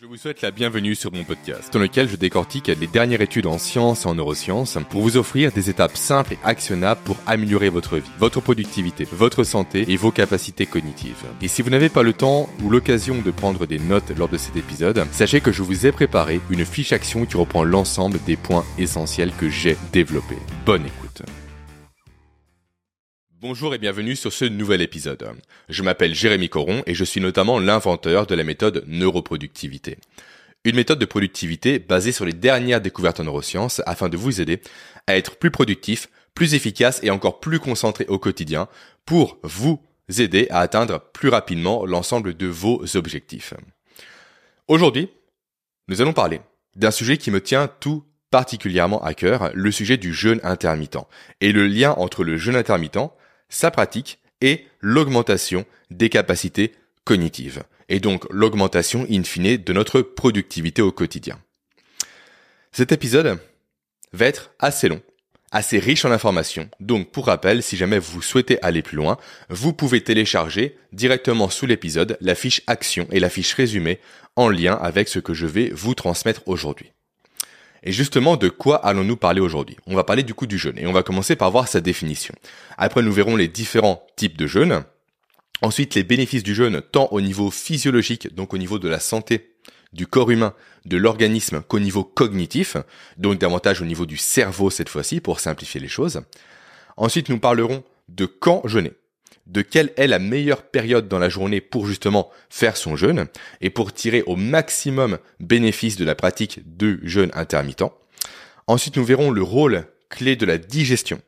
Je vous souhaite la bienvenue sur mon podcast, dans lequel je décortique les dernières études en sciences et en neurosciences pour vous offrir des étapes simples et actionnables pour améliorer votre vie, votre productivité, votre santé et vos capacités cognitives. Et si vous n'avez pas le temps ou l'occasion de prendre des notes lors de cet épisode, sachez que je vous ai préparé une fiche action qui reprend l'ensemble des points essentiels que j'ai développés. Bonne écoute. Bonjour et bienvenue sur ce nouvel épisode. Je m'appelle Jérémy Coron et je suis notamment l'inventeur de la méthode neuroproductivité. Une méthode de productivité basée sur les dernières découvertes en neurosciences afin de vous aider à être plus productif, plus efficace et encore plus concentré au quotidien pour vous aider à atteindre plus rapidement l'ensemble de vos objectifs. Aujourd'hui, nous allons parler d'un sujet qui me tient tout particulièrement à cœur, le sujet du jeûne intermittent et le lien entre le jeûne intermittent sa pratique et l'augmentation des capacités cognitives, et donc l'augmentation in fine de notre productivité au quotidien. Cet épisode va être assez long, assez riche en informations, donc pour rappel, si jamais vous souhaitez aller plus loin, vous pouvez télécharger directement sous l'épisode la fiche action et la fiche résumée en lien avec ce que je vais vous transmettre aujourd'hui. Et justement, de quoi allons-nous parler aujourd'hui? On va parler du coup du jeûne et on va commencer par voir sa définition. Après, nous verrons les différents types de jeûne. Ensuite, les bénéfices du jeûne tant au niveau physiologique, donc au niveau de la santé du corps humain, de l'organisme qu'au niveau cognitif, donc davantage au niveau du cerveau cette fois-ci pour simplifier les choses. Ensuite, nous parlerons de quand jeûner de quelle est la meilleure période dans la journée pour justement faire son jeûne et pour tirer au maximum bénéfice de la pratique de jeûne intermittent. Ensuite, nous verrons le rôle clé de la digestion.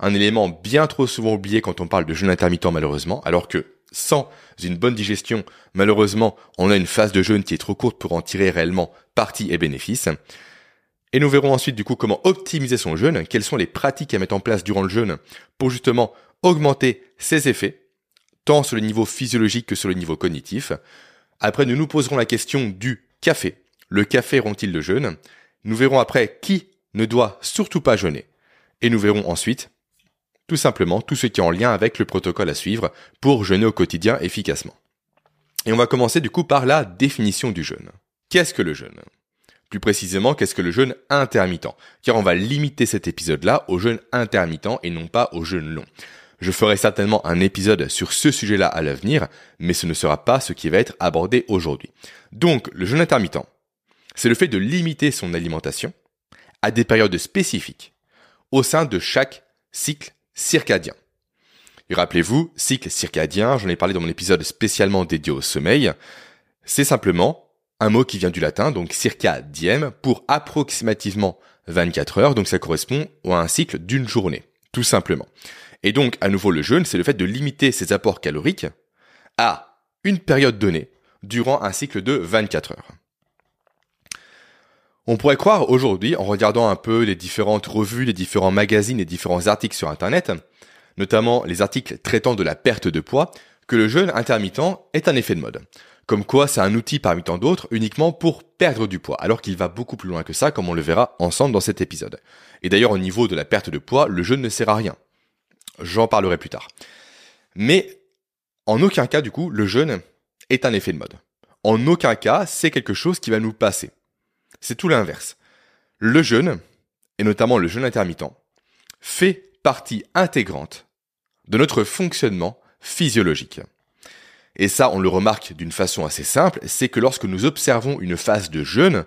Un élément bien trop souvent oublié quand on parle de jeûne intermittent malheureusement, alors que sans une bonne digestion, malheureusement, on a une phase de jeûne qui est trop courte pour en tirer réellement partie et bénéfice. Et nous verrons ensuite du coup comment optimiser son jeûne, quelles sont les pratiques à mettre en place durant le jeûne pour justement augmenter ses effets, tant sur le niveau physiologique que sur le niveau cognitif. Après, nous nous poserons la question du café. Le café rompt-il le jeûne? Nous verrons après qui ne doit surtout pas jeûner. Et nous verrons ensuite, tout simplement, tout ce qui est en lien avec le protocole à suivre pour jeûner au quotidien efficacement. Et on va commencer du coup par la définition du jeûne. Qu'est-ce que le jeûne? Plus précisément, qu'est-ce que le jeûne intermittent? Car on va limiter cet épisode-là au jeûne intermittent et non pas au jeûne long. Je ferai certainement un épisode sur ce sujet-là à l'avenir, mais ce ne sera pas ce qui va être abordé aujourd'hui. Donc, le jeûne intermittent, c'est le fait de limiter son alimentation à des périodes spécifiques au sein de chaque cycle circadien. Et rappelez-vous, cycle circadien, j'en ai parlé dans mon épisode spécialement dédié au sommeil, c'est simplement un mot qui vient du latin, donc circadiem, pour approximativement 24 heures, donc ça correspond à un cycle d'une journée, tout simplement. Et donc, à nouveau, le jeûne, c'est le fait de limiter ses apports caloriques à une période donnée durant un cycle de 24 heures. On pourrait croire aujourd'hui, en regardant un peu les différentes revues, les différents magazines, les différents articles sur Internet, notamment les articles traitant de la perte de poids, que le jeûne intermittent est un effet de mode. Comme quoi c'est un outil parmi tant d'autres uniquement pour perdre du poids, alors qu'il va beaucoup plus loin que ça, comme on le verra ensemble dans cet épisode. Et d'ailleurs au niveau de la perte de poids, le jeûne ne sert à rien. J'en parlerai plus tard. Mais en aucun cas, du coup, le jeûne est un effet de mode. En aucun cas, c'est quelque chose qui va nous passer. C'est tout l'inverse. Le jeûne, et notamment le jeûne intermittent, fait partie intégrante de notre fonctionnement physiologique. Et ça, on le remarque d'une façon assez simple, c'est que lorsque nous observons une phase de jeûne,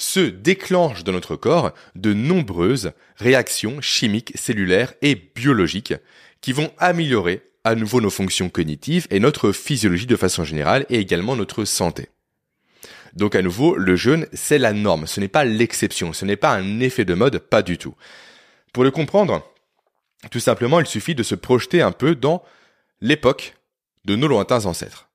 se déclenchent dans notre corps de nombreuses réactions chimiques, cellulaires et biologiques qui vont améliorer à nouveau nos fonctions cognitives et notre physiologie de façon générale et également notre santé. Donc à nouveau, le jeûne, c'est la norme, ce n'est pas l'exception, ce n'est pas un effet de mode, pas du tout. Pour le comprendre, tout simplement, il suffit de se projeter un peu dans l'époque de nos lointains ancêtres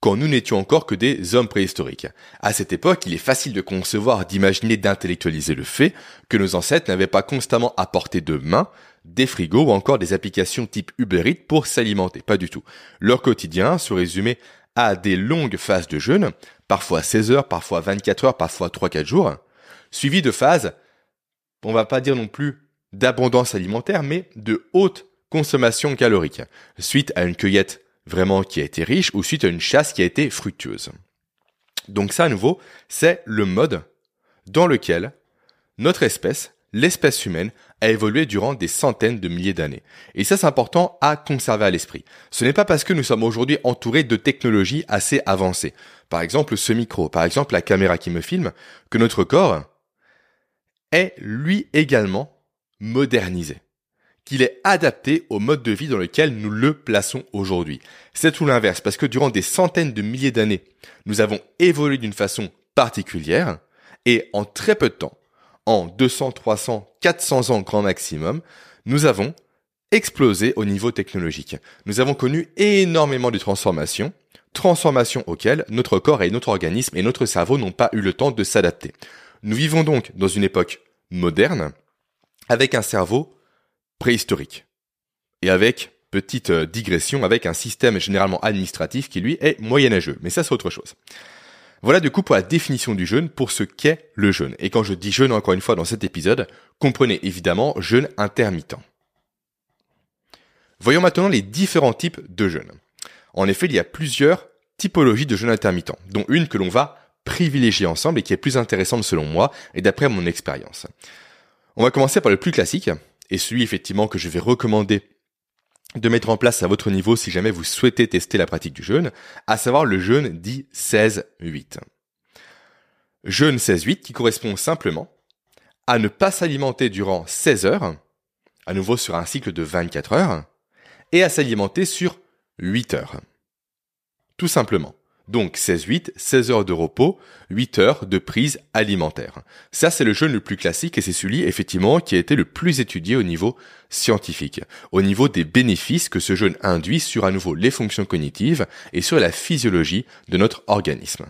quand nous n'étions encore que des hommes préhistoriques. À cette époque, il est facile de concevoir, d'imaginer, d'intellectualiser le fait que nos ancêtres n'avaient pas constamment apporté de main des frigos ou encore des applications type Uber pour s'alimenter. Pas du tout. Leur quotidien se résumait à des longues phases de jeûne, parfois 16 heures, parfois 24 heures, parfois 3-4 jours, suivies de phases, on va pas dire non plus d'abondance alimentaire, mais de haute consommation calorique, suite à une cueillette vraiment qui a été riche ou suite à une chasse qui a été fructueuse. Donc ça, à nouveau, c'est le mode dans lequel notre espèce, l'espèce humaine, a évolué durant des centaines de milliers d'années. Et ça, c'est important à conserver à l'esprit. Ce n'est pas parce que nous sommes aujourd'hui entourés de technologies assez avancées. Par exemple, ce micro, par exemple, la caméra qui me filme, que notre corps est lui également modernisé qu'il est adapté au mode de vie dans lequel nous le plaçons aujourd'hui. C'est tout l'inverse, parce que durant des centaines de milliers d'années, nous avons évolué d'une façon particulière, et en très peu de temps, en 200, 300, 400 ans grand maximum, nous avons explosé au niveau technologique. Nous avons connu énormément de transformations, transformations auxquelles notre corps et notre organisme et notre cerveau n'ont pas eu le temps de s'adapter. Nous vivons donc dans une époque moderne, avec un cerveau préhistorique. Et avec, petite euh, digression, avec un système généralement administratif qui lui est moyenâgeux. Mais ça c'est autre chose. Voilà du coup pour la définition du jeûne, pour ce qu'est le jeûne. Et quand je dis jeûne encore une fois dans cet épisode, comprenez évidemment jeûne intermittent. Voyons maintenant les différents types de jeûne. En effet, il y a plusieurs typologies de jeûne intermittent, dont une que l'on va privilégier ensemble et qui est plus intéressante selon moi et d'après mon expérience. On va commencer par le plus classique, et celui effectivement que je vais recommander de mettre en place à votre niveau si jamais vous souhaitez tester la pratique du jeûne, à savoir le jeûne dit 16-8. Jeûne 16-8 qui correspond simplement à ne pas s'alimenter durant 16 heures, à nouveau sur un cycle de 24 heures, et à s'alimenter sur 8 heures. Tout simplement. Donc 16-8, 16 heures de repos, 8 heures de prise alimentaire. Ça, c'est le jeûne le plus classique et c'est celui, effectivement, qui a été le plus étudié au niveau scientifique, au niveau des bénéfices que ce jeûne induit sur à nouveau les fonctions cognitives et sur la physiologie de notre organisme.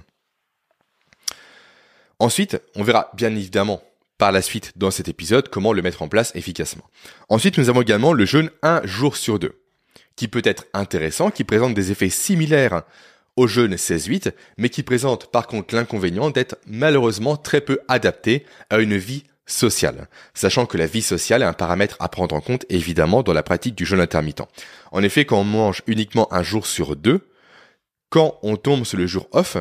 Ensuite, on verra bien évidemment par la suite dans cet épisode comment le mettre en place efficacement. Ensuite, nous avons également le jeûne un jour sur deux, qui peut être intéressant, qui présente des effets similaires au jeûne 16-8, mais qui présente par contre l'inconvénient d'être malheureusement très peu adapté à une vie sociale, sachant que la vie sociale est un paramètre à prendre en compte évidemment dans la pratique du jeûne intermittent. En effet, quand on mange uniquement un jour sur deux, quand on tombe sur le jour off,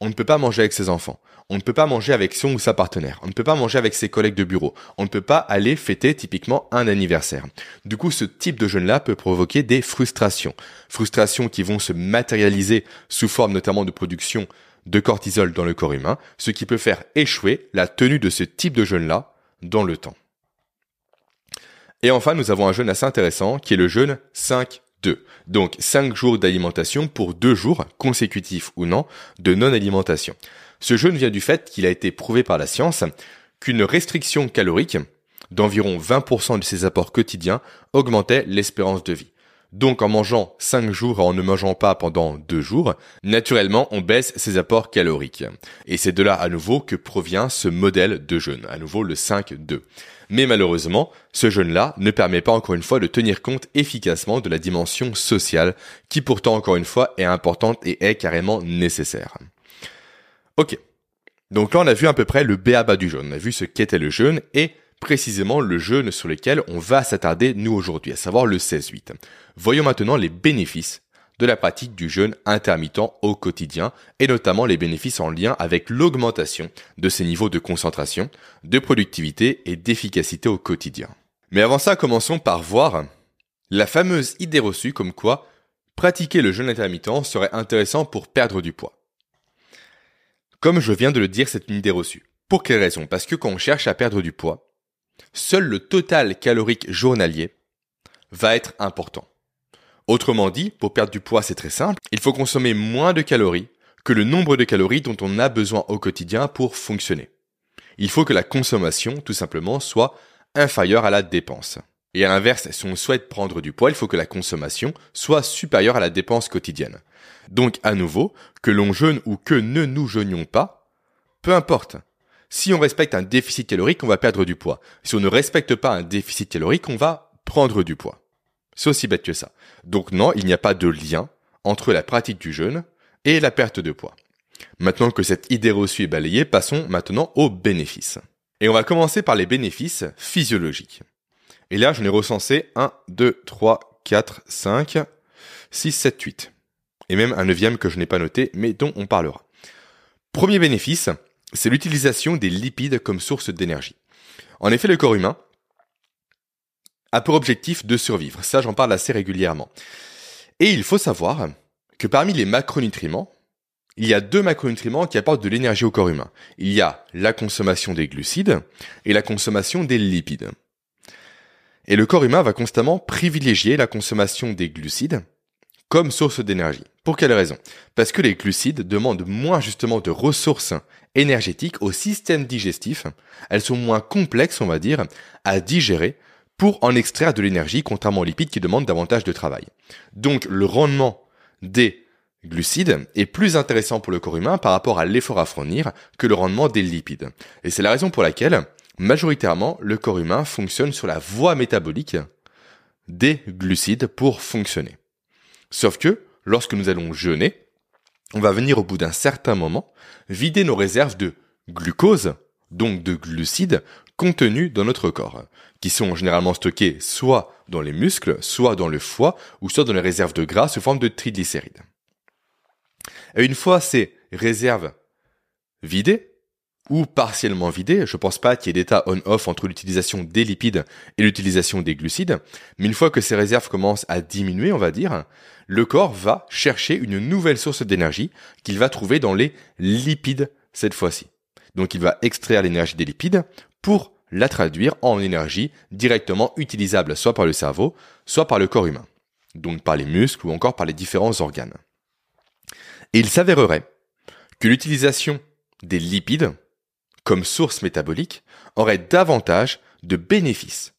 on ne peut pas manger avec ses enfants. On ne peut pas manger avec son ou sa partenaire. On ne peut pas manger avec ses collègues de bureau. On ne peut pas aller fêter typiquement un anniversaire. Du coup, ce type de jeûne-là peut provoquer des frustrations. Frustrations qui vont se matérialiser sous forme notamment de production de cortisol dans le corps humain, ce qui peut faire échouer la tenue de ce type de jeûne-là dans le temps. Et enfin, nous avons un jeûne assez intéressant qui est le jeûne 5 2. Donc 5 jours d'alimentation pour 2 jours, consécutifs ou non, de non-alimentation. Ce jeûne vient du fait qu'il a été prouvé par la science qu'une restriction calorique d'environ 20% de ses apports quotidiens augmentait l'espérance de vie. Donc en mangeant 5 jours et en ne mangeant pas pendant 2 jours, naturellement on baisse ses apports caloriques. Et c'est de là à nouveau que provient ce modèle de jeûne, à nouveau le 5-2. Mais malheureusement, ce jeûne-là ne permet pas encore une fois de tenir compte efficacement de la dimension sociale, qui pourtant encore une fois est importante et est carrément nécessaire. Ok. Donc là, on a vu à peu près le béaba du jeûne. On a vu ce qu'était le jeûne et précisément le jeûne sur lequel on va s'attarder nous aujourd'hui, à savoir le 16-8. Voyons maintenant les bénéfices de la pratique du jeûne intermittent au quotidien et notamment les bénéfices en lien avec l'augmentation de ses niveaux de concentration, de productivité et d'efficacité au quotidien. Mais avant ça, commençons par voir la fameuse idée reçue comme quoi pratiquer le jeûne intermittent serait intéressant pour perdre du poids. Comme je viens de le dire, c'est une idée reçue. Pour quelle raison? Parce que quand on cherche à perdre du poids, seul le total calorique journalier va être important. Autrement dit, pour perdre du poids, c'est très simple, il faut consommer moins de calories que le nombre de calories dont on a besoin au quotidien pour fonctionner. Il faut que la consommation, tout simplement, soit inférieure à la dépense. Et à l'inverse, si on souhaite prendre du poids, il faut que la consommation soit supérieure à la dépense quotidienne. Donc à nouveau, que l'on jeûne ou que ne nous jeûnions pas, peu importe. Si on respecte un déficit calorique, on va perdre du poids. Si on ne respecte pas un déficit calorique, on va prendre du poids. C'est aussi bête que ça. Donc non, il n'y a pas de lien entre la pratique du jeûne et la perte de poids. Maintenant que cette idée reçue est balayée, passons maintenant aux bénéfices. Et on va commencer par les bénéfices physiologiques. Et là, j'en ai recensé 1, 2, 3, 4, 5, 6, 7, 8 et même un neuvième que je n'ai pas noté, mais dont on parlera. Premier bénéfice, c'est l'utilisation des lipides comme source d'énergie. En effet, le corps humain a pour objectif de survivre. Ça, j'en parle assez régulièrement. Et il faut savoir que parmi les macronutriments, il y a deux macronutriments qui apportent de l'énergie au corps humain. Il y a la consommation des glucides et la consommation des lipides. Et le corps humain va constamment privilégier la consommation des glucides comme source d'énergie. Pour quelle raison? Parce que les glucides demandent moins justement de ressources énergétiques au système digestif. Elles sont moins complexes, on va dire, à digérer pour en extraire de l'énergie, contrairement aux lipides qui demandent davantage de travail. Donc le rendement des glucides est plus intéressant pour le corps humain par rapport à l'effort à fournir que le rendement des lipides. Et c'est la raison pour laquelle, majoritairement, le corps humain fonctionne sur la voie métabolique des glucides pour fonctionner. Sauf que, lorsque nous allons jeûner, on va venir au bout d'un certain moment vider nos réserves de glucose, donc de glucides, contenus dans notre corps, qui sont généralement stockés soit dans les muscles, soit dans le foie, ou soit dans les réserves de gras sous forme de triglycérides. Et une fois ces réserves vidées, ou partiellement vidées, je pense pas qu'il y ait d'état on-off entre l'utilisation des lipides et l'utilisation des glucides, mais une fois que ces réserves commencent à diminuer, on va dire, le corps va chercher une nouvelle source d'énergie qu'il va trouver dans les lipides cette fois-ci. Donc il va extraire l'énergie des lipides pour la traduire en énergie directement utilisable soit par le cerveau, soit par le corps humain, donc par les muscles ou encore par les différents organes. Et il s'avérerait que l'utilisation des lipides comme source métabolique aurait davantage de bénéfices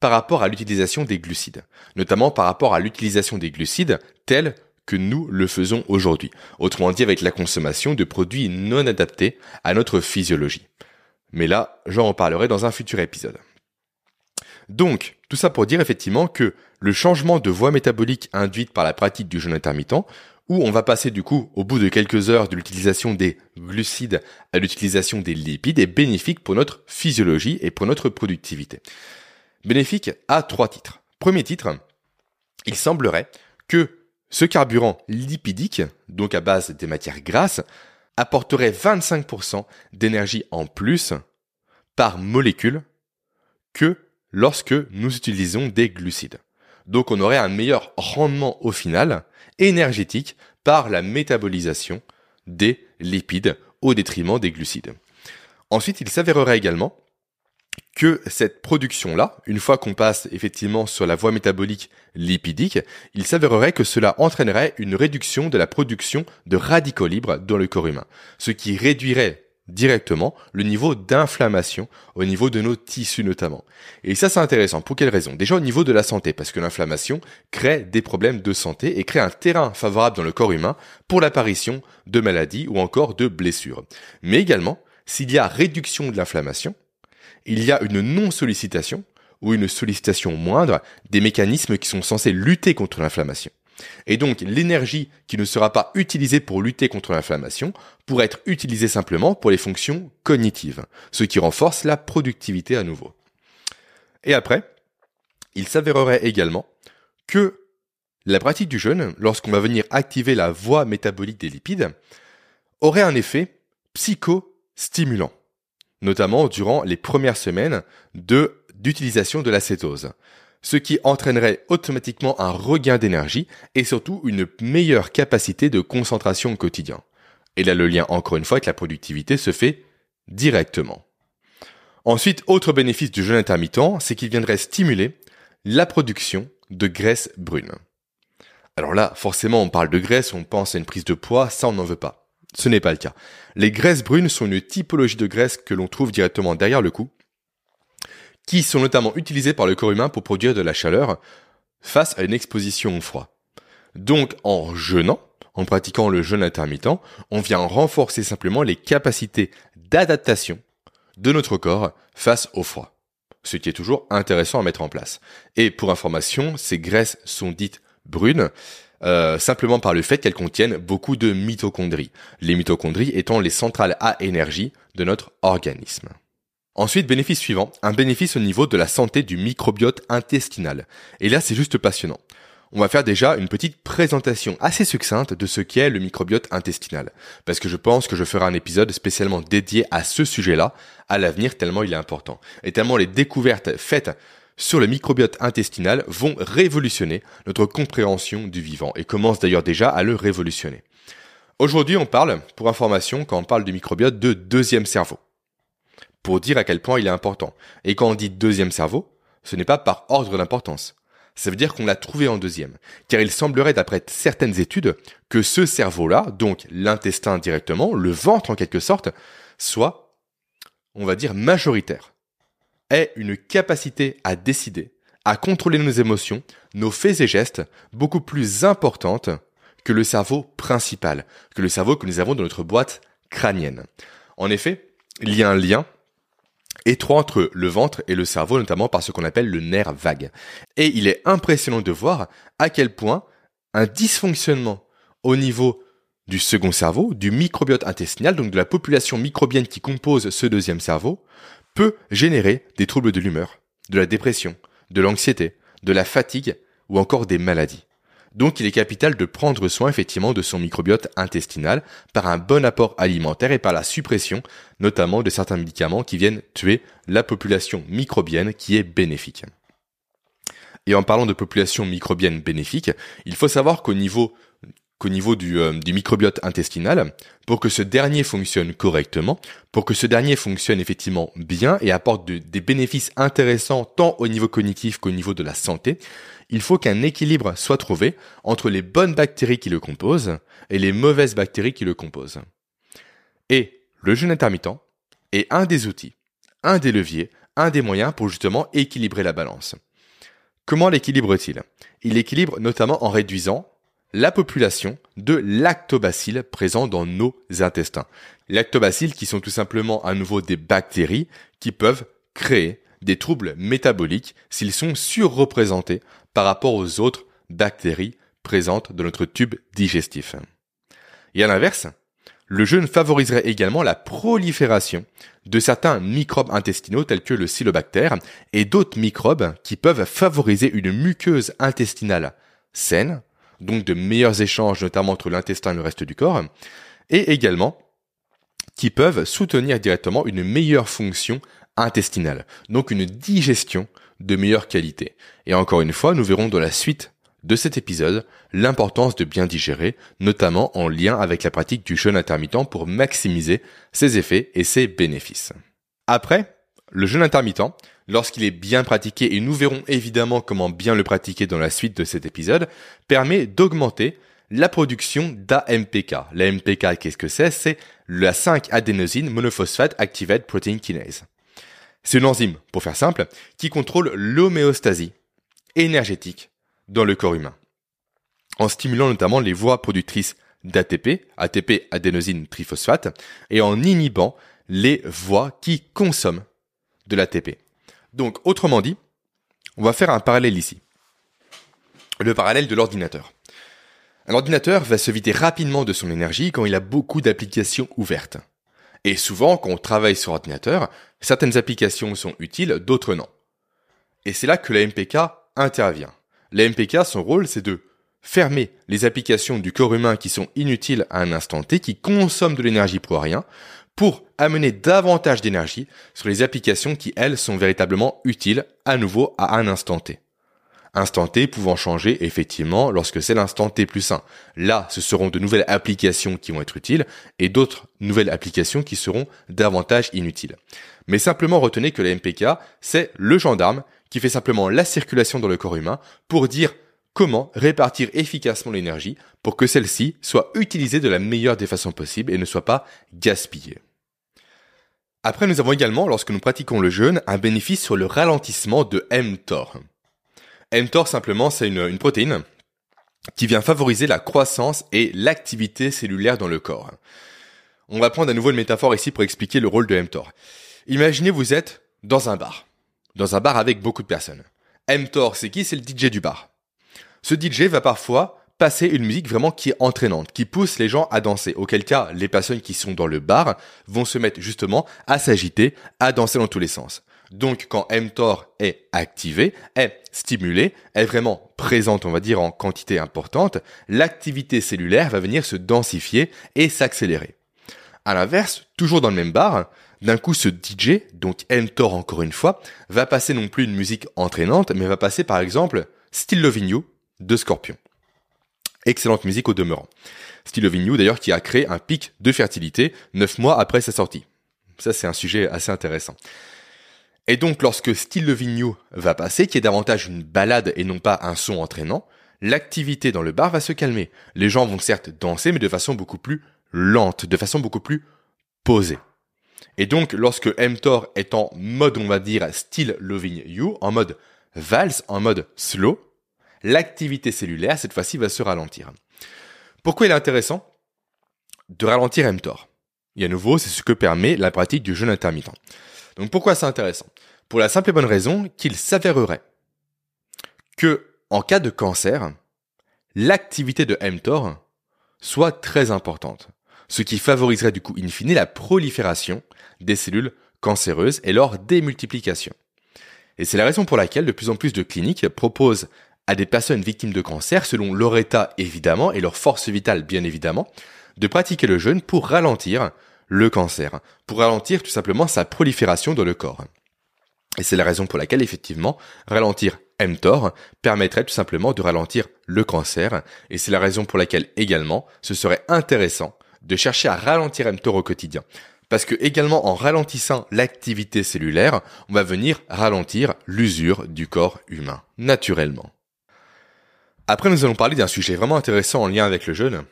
par rapport à l'utilisation des glucides, notamment par rapport à l'utilisation des glucides tels que nous le faisons aujourd'hui, autrement dit avec la consommation de produits non adaptés à notre physiologie. Mais là, j'en reparlerai dans un futur épisode. Donc, tout ça pour dire effectivement que le changement de voie métabolique induite par la pratique du jeûne intermittent, où on va passer du coup au bout de quelques heures de l'utilisation des glucides à l'utilisation des lipides, est bénéfique pour notre physiologie et pour notre productivité. Bénéfique à trois titres. Premier titre, il semblerait que ce carburant lipidique, donc à base des matières grasses, apporterait 25% d'énergie en plus par molécule que lorsque nous utilisons des glucides. Donc on aurait un meilleur rendement au final énergétique par la métabolisation des lipides au détriment des glucides. Ensuite, il s'avérerait également que cette production-là, une fois qu'on passe effectivement sur la voie métabolique lipidique, il s'avérerait que cela entraînerait une réduction de la production de radicaux libres dans le corps humain, ce qui réduirait directement le niveau d'inflammation au niveau de nos tissus notamment. Et ça c'est intéressant. Pour quelle raison? Déjà au niveau de la santé, parce que l'inflammation crée des problèmes de santé et crée un terrain favorable dans le corps humain pour l'apparition de maladies ou encore de blessures. Mais également, s'il y a réduction de l'inflammation, il y a une non-sollicitation ou une sollicitation moindre des mécanismes qui sont censés lutter contre l'inflammation. Et donc l'énergie qui ne sera pas utilisée pour lutter contre l'inflammation pourrait être utilisée simplement pour les fonctions cognitives, ce qui renforce la productivité à nouveau. Et après, il s'avérerait également que la pratique du jeûne, lorsqu'on va venir activer la voie métabolique des lipides, aurait un effet psychostimulant notamment durant les premières semaines de d'utilisation de l'acétose, ce qui entraînerait automatiquement un regain d'énergie et surtout une meilleure capacité de concentration au quotidien. Et là, le lien, encore une fois, avec la productivité se fait directement. Ensuite, autre bénéfice du jeûne intermittent, c'est qu'il viendrait stimuler la production de graisse brune. Alors là, forcément, on parle de graisse, on pense à une prise de poids, ça on n'en veut pas. Ce n'est pas le cas. Les graisses brunes sont une typologie de graisse que l'on trouve directement derrière le cou, qui sont notamment utilisées par le corps humain pour produire de la chaleur face à une exposition au froid. Donc en jeûnant, en pratiquant le jeûne intermittent, on vient renforcer simplement les capacités d'adaptation de notre corps face au froid. Ce qui est toujours intéressant à mettre en place. Et pour information, ces graisses sont dites brunes euh, simplement par le fait qu'elles contiennent beaucoup de mitochondries, les mitochondries étant les centrales à énergie de notre organisme. Ensuite, bénéfice suivant, un bénéfice au niveau de la santé du microbiote intestinal. Et là, c'est juste passionnant. on va faire déjà une petite présentation assez succincte de ce qu'est le microbiote intestinal. Parce que je pense que je ferai un épisode spécialement dédié à ce sujet-là à l'avenir tellement il est important. Et tellement les découvertes faites sur le microbiote intestinal vont révolutionner notre compréhension du vivant et commencent d'ailleurs déjà à le révolutionner. Aujourd'hui, on parle, pour information, quand on parle du microbiote, de deuxième cerveau. Pour dire à quel point il est important. Et quand on dit deuxième cerveau, ce n'est pas par ordre d'importance. Ça veut dire qu'on l'a trouvé en deuxième. Car il semblerait, d'après certaines études, que ce cerveau-là, donc l'intestin directement, le ventre en quelque sorte, soit, on va dire, majoritaire est une capacité à décider, à contrôler nos émotions, nos faits et gestes, beaucoup plus importante que le cerveau principal, que le cerveau que nous avons dans notre boîte crânienne. En effet, il y a un lien étroit entre le ventre et le cerveau, notamment par ce qu'on appelle le nerf vague. Et il est impressionnant de voir à quel point un dysfonctionnement au niveau du second cerveau, du microbiote intestinal, donc de la population microbienne qui compose ce deuxième cerveau, peut générer des troubles de l'humeur, de la dépression, de l'anxiété, de la fatigue ou encore des maladies. Donc il est capital de prendre soin effectivement de son microbiote intestinal par un bon apport alimentaire et par la suppression notamment de certains médicaments qui viennent tuer la population microbienne qui est bénéfique. Et en parlant de population microbienne bénéfique, il faut savoir qu'au niveau qu'au niveau du, euh, du, microbiote intestinal, pour que ce dernier fonctionne correctement, pour que ce dernier fonctionne effectivement bien et apporte des bénéfices intéressants tant au niveau cognitif qu'au niveau de la santé, il faut qu'un équilibre soit trouvé entre les bonnes bactéries qui le composent et les mauvaises bactéries qui le composent. Et le jeûne intermittent est un des outils, un des leviers, un des moyens pour justement équilibrer la balance. Comment l'équilibre-t-il Il équilibre notamment en réduisant la population de lactobacilles présents dans nos intestins. Lactobacilles qui sont tout simplement à nouveau des bactéries qui peuvent créer des troubles métaboliques s'ils sont surreprésentés par rapport aux autres bactéries présentes dans notre tube digestif. Et à l'inverse, le jeûne favoriserait également la prolifération de certains microbes intestinaux tels que le cylobactère et d'autres microbes qui peuvent favoriser une muqueuse intestinale saine, donc de meilleurs échanges notamment entre l'intestin et le reste du corps, et également qui peuvent soutenir directement une meilleure fonction intestinale, donc une digestion de meilleure qualité. Et encore une fois, nous verrons dans la suite de cet épisode l'importance de bien digérer, notamment en lien avec la pratique du jeûne intermittent pour maximiser ses effets et ses bénéfices. Après, le jeûne intermittent, lorsqu'il est bien pratiqué, et nous verrons évidemment comment bien le pratiquer dans la suite de cet épisode, permet d'augmenter la production d'AMPK. L'AMPK, qu'est-ce que c'est? C'est la 5-adénosine monophosphate activated protein kinase. C'est une enzyme, pour faire simple, qui contrôle l'homéostasie énergétique dans le corps humain, en stimulant notamment les voies productrices d'ATP, ATP adénosine triphosphate, et en inhibant les voies qui consomment de l'ATP. Donc, autrement dit, on va faire un parallèle ici. Le parallèle de l'ordinateur. Un ordinateur va se vider rapidement de son énergie quand il a beaucoup d'applications ouvertes. Et souvent, quand on travaille sur ordinateur, certaines applications sont utiles, d'autres non. Et c'est là que la MPK intervient. La MPK, son rôle, c'est de fermer les applications du corps humain qui sont inutiles à un instant T, qui consomment de l'énergie pour rien, pour amener davantage d'énergie sur les applications qui, elles, sont véritablement utiles à nouveau à un instant T. Instant T pouvant changer effectivement lorsque c'est l'instant T plus 1. Là, ce seront de nouvelles applications qui vont être utiles et d'autres nouvelles applications qui seront davantage inutiles. Mais simplement retenez que la MPK, c'est le gendarme qui fait simplement la circulation dans le corps humain pour dire comment répartir efficacement l'énergie pour que celle-ci soit utilisée de la meilleure des façons possibles et ne soit pas gaspillée. Après, nous avons également, lorsque nous pratiquons le jeûne, un bénéfice sur le ralentissement de mTOR mTOR simplement c'est une, protéine qui vient favoriser la croissance et l'activité cellulaire dans le corps. On va prendre à nouveau une métaphore ici pour expliquer le rôle de mTOR. Imaginez vous êtes dans un bar, dans un bar avec beaucoup de personnes. mTOR c'est qui? C'est le DJ du bar. Ce DJ va parfois passer une musique vraiment qui est entraînante, qui pousse les gens à danser, auquel cas les personnes qui sont dans le bar vont se mettre justement à s'agiter, à danser dans tous les sens. Donc quand mTOR est activé, est stimulé, est vraiment présente, on va dire, en quantité importante, l'activité cellulaire va venir se densifier et s'accélérer. À l'inverse, toujours dans le même bar, d'un coup ce DJ, donc mTOR encore une fois, va passer non plus une musique entraînante, mais va passer par exemple Still Loving You de Scorpion. Excellente musique au demeurant. Still Loving You d'ailleurs qui a créé un pic de fertilité neuf mois après sa sortie. Ça c'est un sujet assez intéressant. Et donc, lorsque Still Loving You va passer, qui est davantage une balade et non pas un son entraînant, l'activité dans le bar va se calmer. Les gens vont certes danser, mais de façon beaucoup plus lente, de façon beaucoup plus posée. Et donc, lorsque mTOR est en mode, on va dire, Still Loving You, en mode valse, en mode slow, l'activité cellulaire, cette fois-ci, va se ralentir. Pourquoi il est intéressant de ralentir mTOR? Et à nouveau, c'est ce que permet la pratique du jeûne intermittent. Donc pourquoi c'est intéressant? Pour la simple et bonne raison qu'il s'avérerait que, en cas de cancer, l'activité de mTOR soit très importante, ce qui favoriserait du coup in fine la prolifération des cellules cancéreuses et leur démultiplication. Et c'est la raison pour laquelle de plus en plus de cliniques proposent à des personnes victimes de cancer, selon leur état évidemment et leur force vitale bien évidemment, de pratiquer le jeûne pour ralentir le cancer, pour ralentir tout simplement sa prolifération dans le corps. Et c'est la raison pour laquelle, effectivement, ralentir mTOR permettrait tout simplement de ralentir le cancer. Et c'est la raison pour laquelle également, ce serait intéressant de chercher à ralentir mTOR au quotidien. Parce que également en ralentissant l'activité cellulaire, on va venir ralentir l'usure du corps humain, naturellement. Après, nous allons parler d'un sujet vraiment intéressant en lien avec le jeûne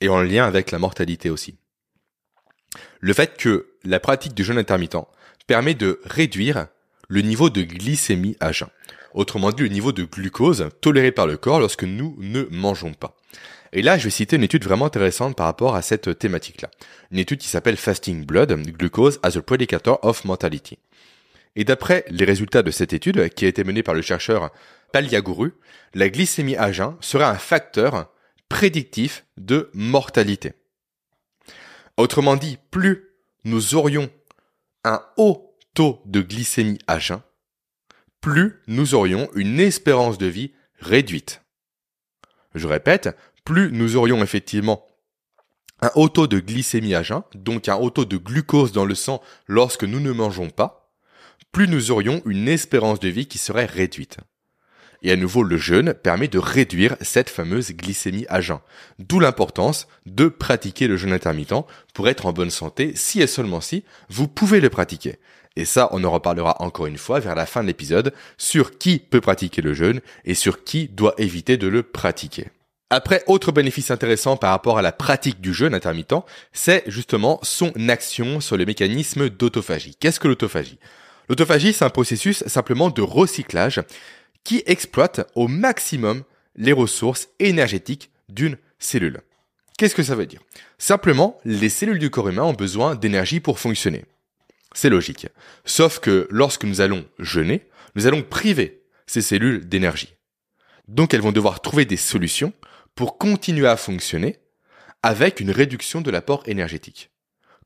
et en lien avec la mortalité aussi le fait que la pratique du jeûne intermittent permet de réduire le niveau de glycémie à jeun. Autrement dit, le niveau de glucose toléré par le corps lorsque nous ne mangeons pas. Et là, je vais citer une étude vraiment intéressante par rapport à cette thématique-là. Une étude qui s'appelle Fasting Blood, Glucose as a Predicator of Mortality. Et d'après les résultats de cette étude, qui a été menée par le chercheur La glycémie à jeun serait un facteur prédictif de mortalité. Autrement dit, plus nous aurions un haut taux de glycémie à jeun, plus nous aurions une espérance de vie réduite. Je répète, plus nous aurions effectivement un haut taux de glycémie à jeun, donc un haut taux de glucose dans le sang lorsque nous ne mangeons pas, plus nous aurions une espérance de vie qui serait réduite. Et à nouveau, le jeûne permet de réduire cette fameuse glycémie à jeun. D'où l'importance de pratiquer le jeûne intermittent pour être en bonne santé, si et seulement si vous pouvez le pratiquer. Et ça, on en reparlera encore une fois vers la fin de l'épisode sur qui peut pratiquer le jeûne et sur qui doit éviter de le pratiquer. Après, autre bénéfice intéressant par rapport à la pratique du jeûne intermittent, c'est justement son action sur le mécanisme d'autophagie. Qu'est-ce que l'autophagie? L'autophagie, c'est un processus simplement de recyclage qui exploite au maximum les ressources énergétiques d'une cellule. Qu'est-ce que ça veut dire? Simplement, les cellules du corps humain ont besoin d'énergie pour fonctionner. C'est logique. Sauf que lorsque nous allons jeûner, nous allons priver ces cellules d'énergie. Donc elles vont devoir trouver des solutions pour continuer à fonctionner avec une réduction de l'apport énergétique.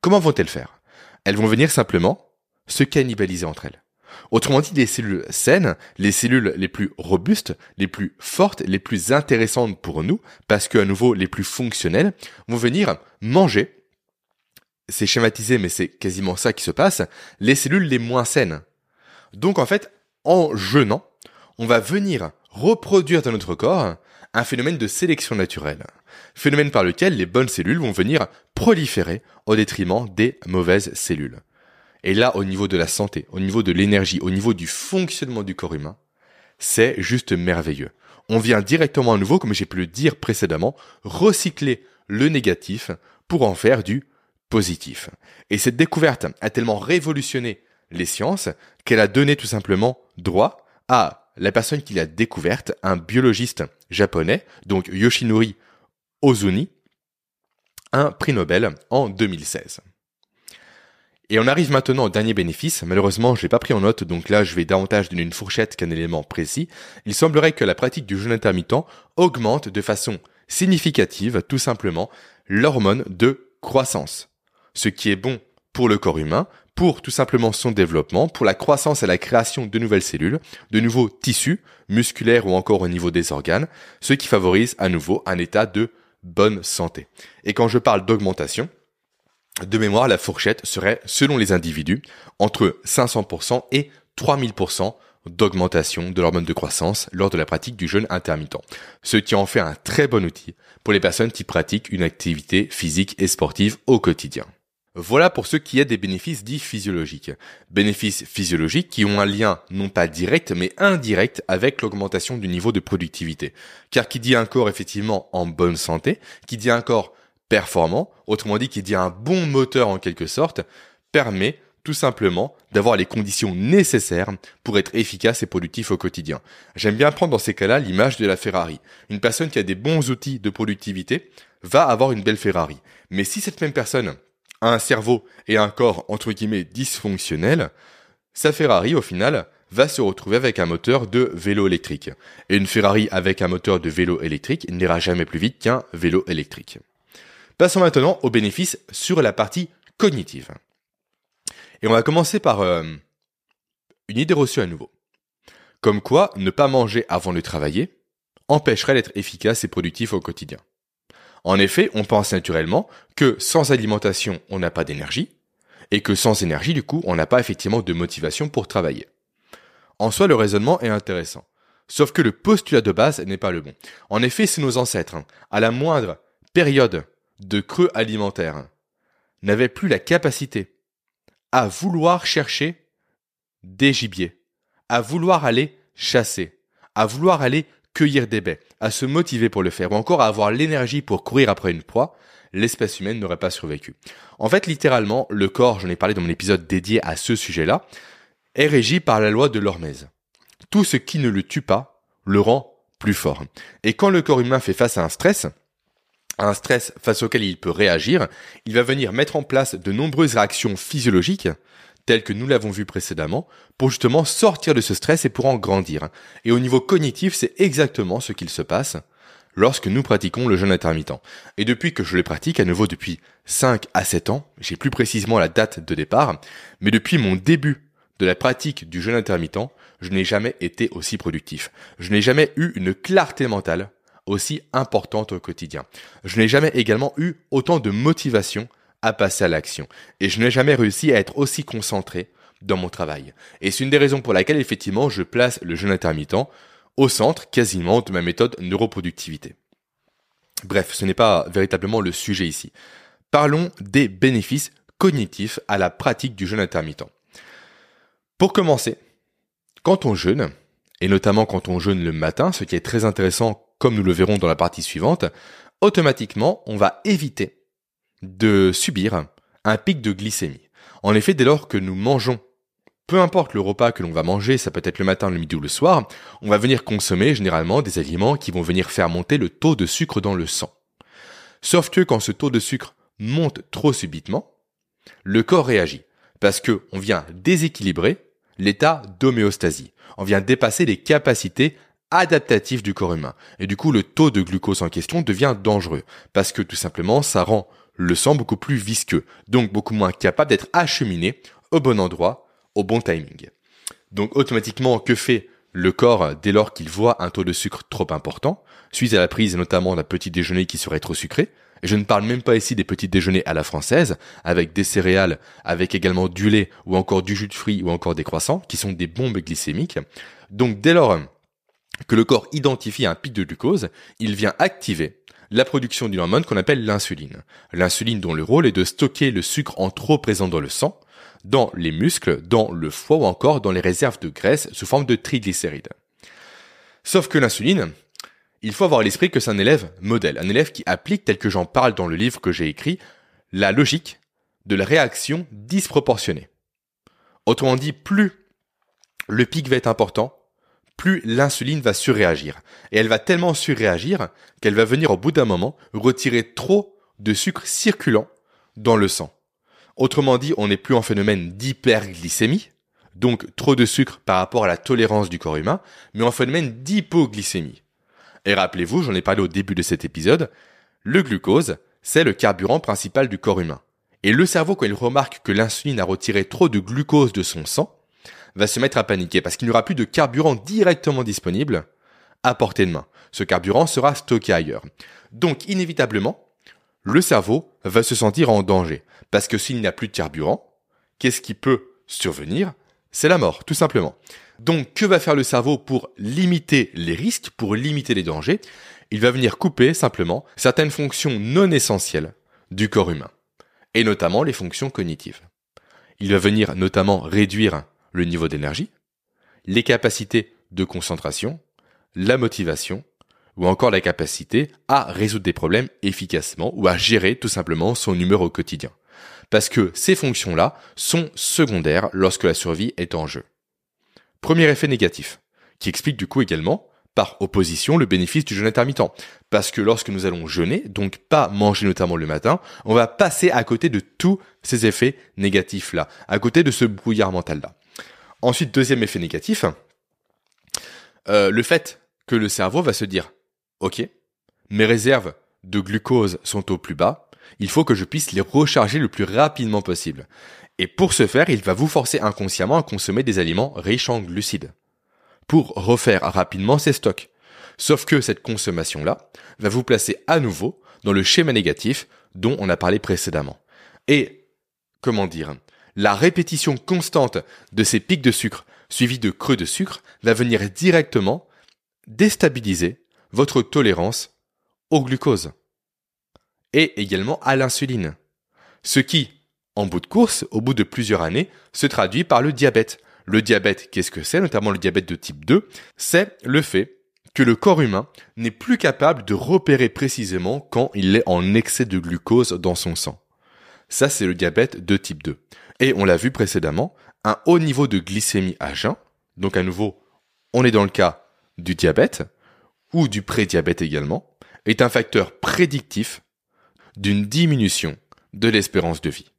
Comment vont-elles faire? Elles vont venir simplement se cannibaliser entre elles. Autrement dit, les cellules saines, les cellules les plus robustes, les plus fortes, les plus intéressantes pour nous, parce que à nouveau les plus fonctionnelles, vont venir manger. C'est schématisé, mais c'est quasiment ça qui se passe. Les cellules les moins saines. Donc en fait, en jeûnant, on va venir reproduire dans notre corps un phénomène de sélection naturelle. Phénomène par lequel les bonnes cellules vont venir proliférer au détriment des mauvaises cellules. Et là, au niveau de la santé, au niveau de l'énergie, au niveau du fonctionnement du corps humain, c'est juste merveilleux. On vient directement à nouveau, comme j'ai pu le dire précédemment, recycler le négatif pour en faire du positif. Et cette découverte a tellement révolutionné les sciences qu'elle a donné tout simplement droit à la personne qui l'a découverte, un biologiste japonais, donc Yoshinori Ozuni, un prix Nobel en 2016. Et on arrive maintenant au dernier bénéfice. Malheureusement, je l'ai pas pris en note, donc là, je vais davantage donner une fourchette qu'un élément précis. Il semblerait que la pratique du jeûne intermittent augmente de façon significative, tout simplement, l'hormone de croissance. Ce qui est bon pour le corps humain, pour tout simplement son développement, pour la croissance et la création de nouvelles cellules, de nouveaux tissus, musculaires ou encore au niveau des organes, ce qui favorise à nouveau un état de bonne santé. Et quand je parle d'augmentation, de mémoire, la fourchette serait, selon les individus, entre 500% et 3000% d'augmentation de l'hormone de croissance lors de la pratique du jeûne intermittent, ce qui en fait un très bon outil pour les personnes qui pratiquent une activité physique et sportive au quotidien. Voilà pour ce qui est des bénéfices dits physiologiques. Bénéfices physiologiques qui ont un lien non pas direct mais indirect avec l'augmentation du niveau de productivité. Car qui dit un corps effectivement en bonne santé, qui dit un corps performant, autrement dit qui dit un bon moteur en quelque sorte, permet tout simplement d'avoir les conditions nécessaires pour être efficace et productif au quotidien. J'aime bien prendre dans ces cas-là l'image de la Ferrari. Une personne qui a des bons outils de productivité va avoir une belle Ferrari. Mais si cette même personne a un cerveau et un corps entre guillemets dysfonctionnel, sa Ferrari au final va se retrouver avec un moteur de vélo électrique. Et une Ferrari avec un moteur de vélo électrique n'ira jamais plus vite qu'un vélo électrique. Passons maintenant aux bénéfices sur la partie cognitive. Et on va commencer par euh, une idée reçue à nouveau. Comme quoi, ne pas manger avant de travailler empêcherait d'être efficace et productif au quotidien. En effet, on pense naturellement que sans alimentation, on n'a pas d'énergie, et que sans énergie, du coup, on n'a pas effectivement de motivation pour travailler. En soi, le raisonnement est intéressant. Sauf que le postulat de base n'est pas le bon. En effet, c'est nos ancêtres, hein, à la moindre période de creux alimentaire, n'avaient plus la capacité à vouloir chercher des gibiers, à vouloir aller chasser, à vouloir aller cueillir des baies, à se motiver pour le faire, ou encore à avoir l'énergie pour courir après une proie, l'espèce humaine n'aurait pas survécu. En fait, littéralement, le corps, j'en ai parlé dans mon épisode dédié à ce sujet-là, est régi par la loi de l'hormèse. Tout ce qui ne le tue pas le rend plus fort. Et quand le corps humain fait face à un stress, un stress face auquel il peut réagir, il va venir mettre en place de nombreuses réactions physiologiques, telles que nous l'avons vu précédemment, pour justement sortir de ce stress et pour en grandir. Et au niveau cognitif, c'est exactement ce qu'il se passe lorsque nous pratiquons le jeûne intermittent. Et depuis que je le pratique, à nouveau depuis 5 à 7 ans, j'ai plus précisément la date de départ, mais depuis mon début de la pratique du jeûne intermittent, je n'ai jamais été aussi productif. Je n'ai jamais eu une clarté mentale aussi importante au quotidien. Je n'ai jamais également eu autant de motivation à passer à l'action. Et je n'ai jamais réussi à être aussi concentré dans mon travail. Et c'est une des raisons pour laquelle effectivement je place le jeûne intermittent au centre quasiment de ma méthode neuroproductivité. Bref, ce n'est pas véritablement le sujet ici. Parlons des bénéfices cognitifs à la pratique du jeûne intermittent. Pour commencer, quand on jeûne, et notamment quand on jeûne le matin, ce qui est très intéressant comme nous le verrons dans la partie suivante, automatiquement, on va éviter de subir un pic de glycémie. En effet, dès lors que nous mangeons, peu importe le repas que l'on va manger, ça peut être le matin, le midi ou le soir, on va venir consommer généralement des aliments qui vont venir faire monter le taux de sucre dans le sang. Sauf que quand ce taux de sucre monte trop subitement, le corps réagit parce que on vient déséquilibrer l'état d'homéostasie. On vient dépasser les capacités adaptatif du corps humain. Et du coup, le taux de glucose en question devient dangereux, parce que tout simplement, ça rend le sang beaucoup plus visqueux, donc beaucoup moins capable d'être acheminé au bon endroit, au bon timing. Donc automatiquement, que fait le corps dès lors qu'il voit un taux de sucre trop important, suite à la prise notamment d'un petit déjeuner qui serait trop sucré, je ne parle même pas ici des petits déjeuners à la française, avec des céréales, avec également du lait, ou encore du jus de fruits, ou encore des croissants, qui sont des bombes glycémiques. Donc dès lors que le corps identifie un pic de glucose, il vient activer la production d'une hormone qu'on appelle l'insuline. L'insuline dont le rôle est de stocker le sucre en trop présent dans le sang, dans les muscles, dans le foie ou encore dans les réserves de graisse sous forme de triglycérides. Sauf que l'insuline, il faut avoir à l'esprit que c'est un élève modèle, un élève qui applique, tel que j'en parle dans le livre que j'ai écrit, la logique de la réaction disproportionnée. Autrement dit, plus le pic va être important, plus l'insuline va surréagir. Et elle va tellement surréagir qu'elle va venir au bout d'un moment retirer trop de sucre circulant dans le sang. Autrement dit, on n'est plus en phénomène d'hyperglycémie, donc trop de sucre par rapport à la tolérance du corps humain, mais en phénomène d'hypoglycémie. Et rappelez-vous, j'en ai parlé au début de cet épisode, le glucose, c'est le carburant principal du corps humain. Et le cerveau, quand il remarque que l'insuline a retiré trop de glucose de son sang, va se mettre à paniquer parce qu'il n'y aura plus de carburant directement disponible à portée de main. Ce carburant sera stocké ailleurs. Donc, inévitablement, le cerveau va se sentir en danger. Parce que s'il n'y a plus de carburant, qu'est-ce qui peut survenir? C'est la mort, tout simplement. Donc, que va faire le cerveau pour limiter les risques, pour limiter les dangers? Il va venir couper simplement certaines fonctions non essentielles du corps humain, et notamment les fonctions cognitives. Il va venir notamment réduire le niveau d'énergie, les capacités de concentration, la motivation, ou encore la capacité à résoudre des problèmes efficacement ou à gérer tout simplement son humeur au quotidien. Parce que ces fonctions-là sont secondaires lorsque la survie est en jeu. Premier effet négatif, qui explique du coup également, par opposition, le bénéfice du jeûne intermittent. Parce que lorsque nous allons jeûner, donc pas manger notamment le matin, on va passer à côté de tous ces effets négatifs-là, à côté de ce brouillard mental-là. Ensuite, deuxième effet négatif, euh, le fait que le cerveau va se dire, ok, mes réserves de glucose sont au plus bas, il faut que je puisse les recharger le plus rapidement possible. Et pour ce faire, il va vous forcer inconsciemment à consommer des aliments riches en glucides pour refaire rapidement ses stocks. Sauf que cette consommation-là va vous placer à nouveau dans le schéma négatif dont on a parlé précédemment. Et, comment dire, la répétition constante de ces pics de sucre suivis de creux de sucre va venir directement déstabiliser votre tolérance au glucose et également à l'insuline. Ce qui, en bout de course, au bout de plusieurs années, se traduit par le diabète. Le diabète, qu'est-ce que c'est, notamment le diabète de type 2 C'est le fait que le corps humain n'est plus capable de repérer précisément quand il est en excès de glucose dans son sang. Ça, c'est le diabète de type 2. Et on l'a vu précédemment, un haut niveau de glycémie à jeun, donc à nouveau, on est dans le cas du diabète, ou du prédiabète également, est un facteur prédictif d'une diminution de l'espérance de vie.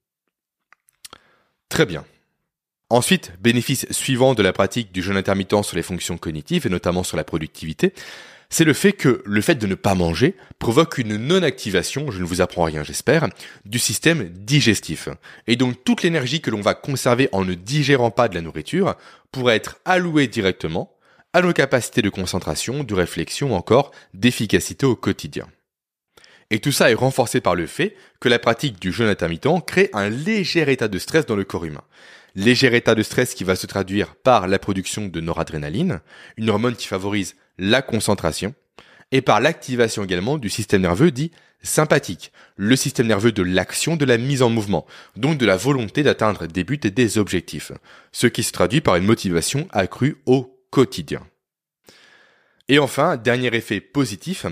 Très bien. Ensuite, bénéfice suivant de la pratique du jeûne intermittent sur les fonctions cognitives et notamment sur la productivité, c'est le fait que le fait de ne pas manger provoque une non-activation, je ne vous apprends rien j'espère, du système digestif. Et donc toute l'énergie que l'on va conserver en ne digérant pas de la nourriture pourrait être allouée directement à nos capacités de concentration, de réflexion, encore d'efficacité au quotidien. Et tout ça est renforcé par le fait que la pratique du jeûne intermittent crée un léger état de stress dans le corps humain. Léger état de stress qui va se traduire par la production de noradrénaline, une hormone qui favorise la concentration, et par l'activation également du système nerveux dit sympathique, le système nerveux de l'action, de la mise en mouvement, donc de la volonté d'atteindre des buts et des objectifs, ce qui se traduit par une motivation accrue au quotidien. Et enfin, dernier effet positif,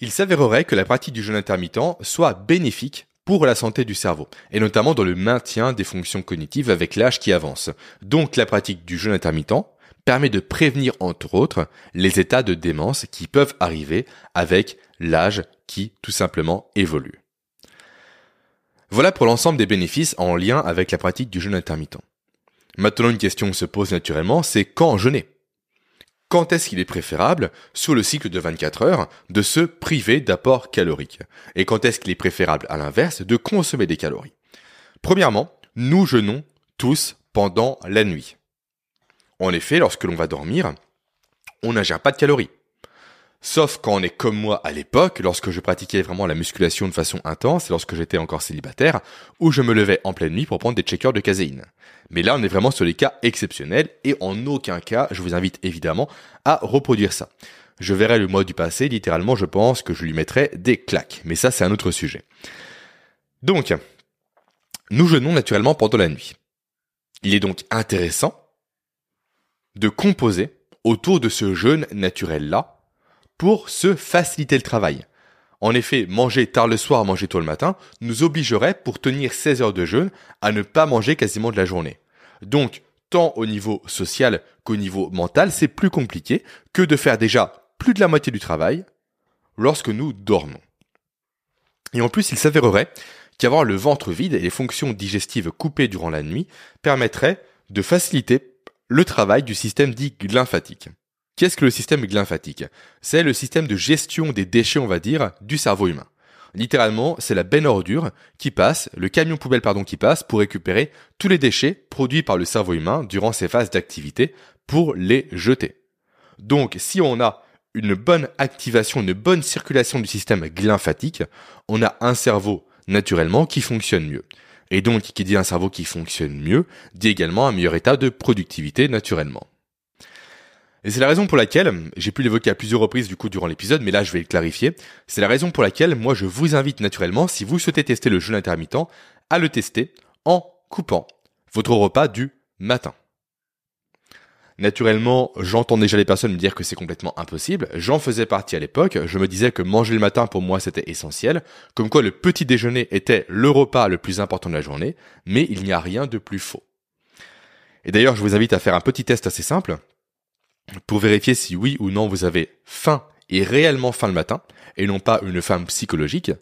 il s'avérerait que la pratique du jeûne intermittent soit bénéfique pour la santé du cerveau, et notamment dans le maintien des fonctions cognitives avec l'âge qui avance. Donc la pratique du jeûne intermittent permet de prévenir entre autres les états de démence qui peuvent arriver avec l'âge qui tout simplement évolue. Voilà pour l'ensemble des bénéfices en lien avec la pratique du jeûne intermittent. Maintenant une question se pose naturellement, c'est quand jeûner quand est-ce qu'il est préférable, sur le cycle de 24 heures, de se priver d'apport calorique Et quand est-ce qu'il est préférable, à l'inverse, de consommer des calories? Premièrement, nous jeûnons tous pendant la nuit. En effet, lorsque l'on va dormir, on n'ingère pas de calories. Sauf quand on est comme moi à l'époque, lorsque je pratiquais vraiment la musculation de façon intense, lorsque j'étais encore célibataire, où je me levais en pleine nuit pour prendre des checkers de caséine. Mais là, on est vraiment sur les cas exceptionnels, et en aucun cas, je vous invite évidemment à reproduire ça. Je verrai le mois du passé, littéralement, je pense que je lui mettrai des claques. Mais ça, c'est un autre sujet. Donc, nous jeûnons naturellement pendant la nuit. Il est donc intéressant de composer autour de ce jeûne naturel-là, pour se faciliter le travail. En effet, manger tard le soir, manger tôt le matin, nous obligerait, pour tenir 16 heures de jeûne, à ne pas manger quasiment de la journée. Donc, tant au niveau social qu'au niveau mental, c'est plus compliqué que de faire déjà plus de la moitié du travail lorsque nous dormons. Et en plus, il s'avérerait qu'avoir le ventre vide et les fonctions digestives coupées durant la nuit permettrait de faciliter le travail du système dit lymphatique. Qu'est-ce que le système lymphatique C'est le système de gestion des déchets, on va dire, du cerveau humain. Littéralement, c'est la benne ordure qui passe, le camion poubelle pardon qui passe pour récupérer tous les déchets produits par le cerveau humain durant ces phases d'activité pour les jeter. Donc si on a une bonne activation, une bonne circulation du système glymphatique, on a un cerveau naturellement qui fonctionne mieux. Et donc, qui dit un cerveau qui fonctionne mieux, dit également un meilleur état de productivité naturellement. Et c'est la raison pour laquelle, j'ai pu l'évoquer à plusieurs reprises du coup durant l'épisode, mais là je vais le clarifier, c'est la raison pour laquelle moi je vous invite naturellement, si vous souhaitez tester le jeûne intermittent, à le tester en coupant votre repas du matin. Naturellement, j'entends déjà les personnes me dire que c'est complètement impossible. J'en faisais partie à l'époque. Je me disais que manger le matin pour moi c'était essentiel. Comme quoi le petit déjeuner était le repas le plus important de la journée. Mais il n'y a rien de plus faux. Et d'ailleurs, je vous invite à faire un petit test assez simple pour vérifier si oui ou non vous avez faim et réellement faim le matin et non pas une faim psychologique.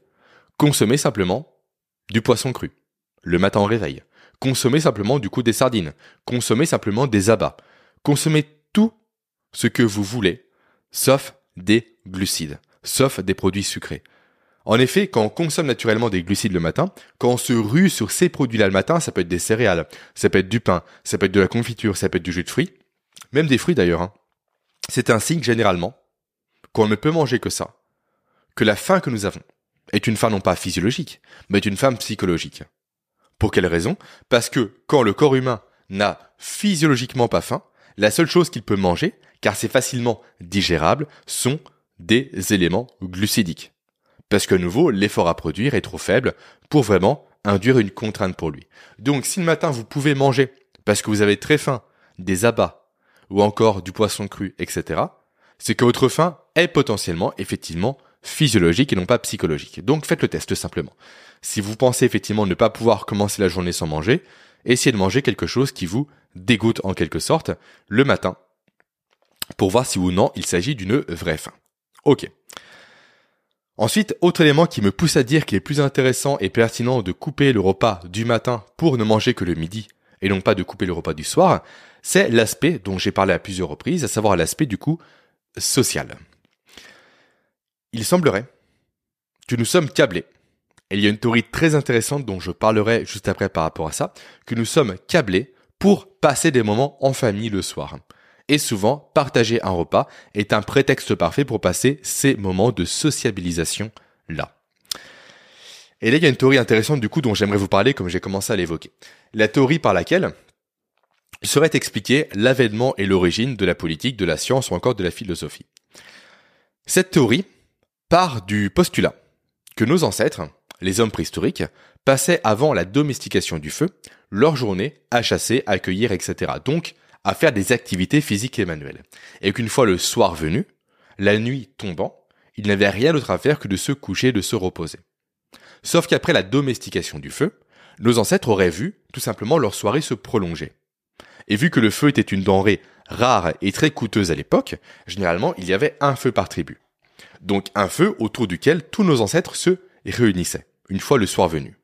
Consommez simplement du poisson cru le matin au réveil. Consommez simplement du coup des sardines. Consommez simplement des abats Consommez tout ce que vous voulez, sauf des glucides, sauf des produits sucrés. En effet, quand on consomme naturellement des glucides le matin, quand on se rue sur ces produits-là le matin, ça peut être des céréales, ça peut être du pain, ça peut être de la confiture, ça peut être du jus de fruits, même des fruits d'ailleurs. Hein. C'est un signe généralement qu'on ne peut manger que ça, que la faim que nous avons est une faim non pas physiologique, mais une faim psychologique. Pour quelle raison? Parce que quand le corps humain n'a physiologiquement pas faim, la seule chose qu'il peut manger, car c'est facilement digérable, sont des éléments glucidiques. Parce que nouveau, l'effort à produire est trop faible pour vraiment induire une contrainte pour lui. Donc si le matin vous pouvez manger, parce que vous avez très faim, des abats, ou encore du poisson cru, etc., c'est que votre faim est potentiellement, effectivement, physiologique et non pas psychologique. Donc faites le test simplement. Si vous pensez effectivement ne pas pouvoir commencer la journée sans manger, essayez de manger quelque chose qui vous dégoûte en quelque sorte le matin pour voir si ou non il s'agit d'une vraie faim. Ok. Ensuite, autre élément qui me pousse à dire qu'il est plus intéressant et pertinent de couper le repas du matin pour ne manger que le midi et non pas de couper le repas du soir, c'est l'aspect dont j'ai parlé à plusieurs reprises, à savoir l'aspect du coup social. Il semblerait que nous sommes câblés. Et il y a une théorie très intéressante dont je parlerai juste après par rapport à ça, que nous sommes câblés pour passer des moments en famille le soir. Et souvent, partager un repas est un prétexte parfait pour passer ces moments de sociabilisation là. Et là, il y a une théorie intéressante du coup dont j'aimerais vous parler comme j'ai commencé à l'évoquer. La théorie par laquelle serait expliqué l'avènement et l'origine de la politique, de la science ou encore de la philosophie. Cette théorie part du postulat que nos ancêtres, les hommes préhistoriques, passaient avant la domestication du feu leur journée à chasser, à cueillir, etc. Donc à faire des activités physiques et manuelles. Et qu'une fois le soir venu, la nuit tombant, ils n'avaient rien d'autre à faire que de se coucher, de se reposer. Sauf qu'après la domestication du feu, nos ancêtres auraient vu tout simplement leur soirée se prolonger. Et vu que le feu était une denrée rare et très coûteuse à l'époque, généralement il y avait un feu par tribu. Donc un feu autour duquel tous nos ancêtres se réunissaient, une fois le soir venu.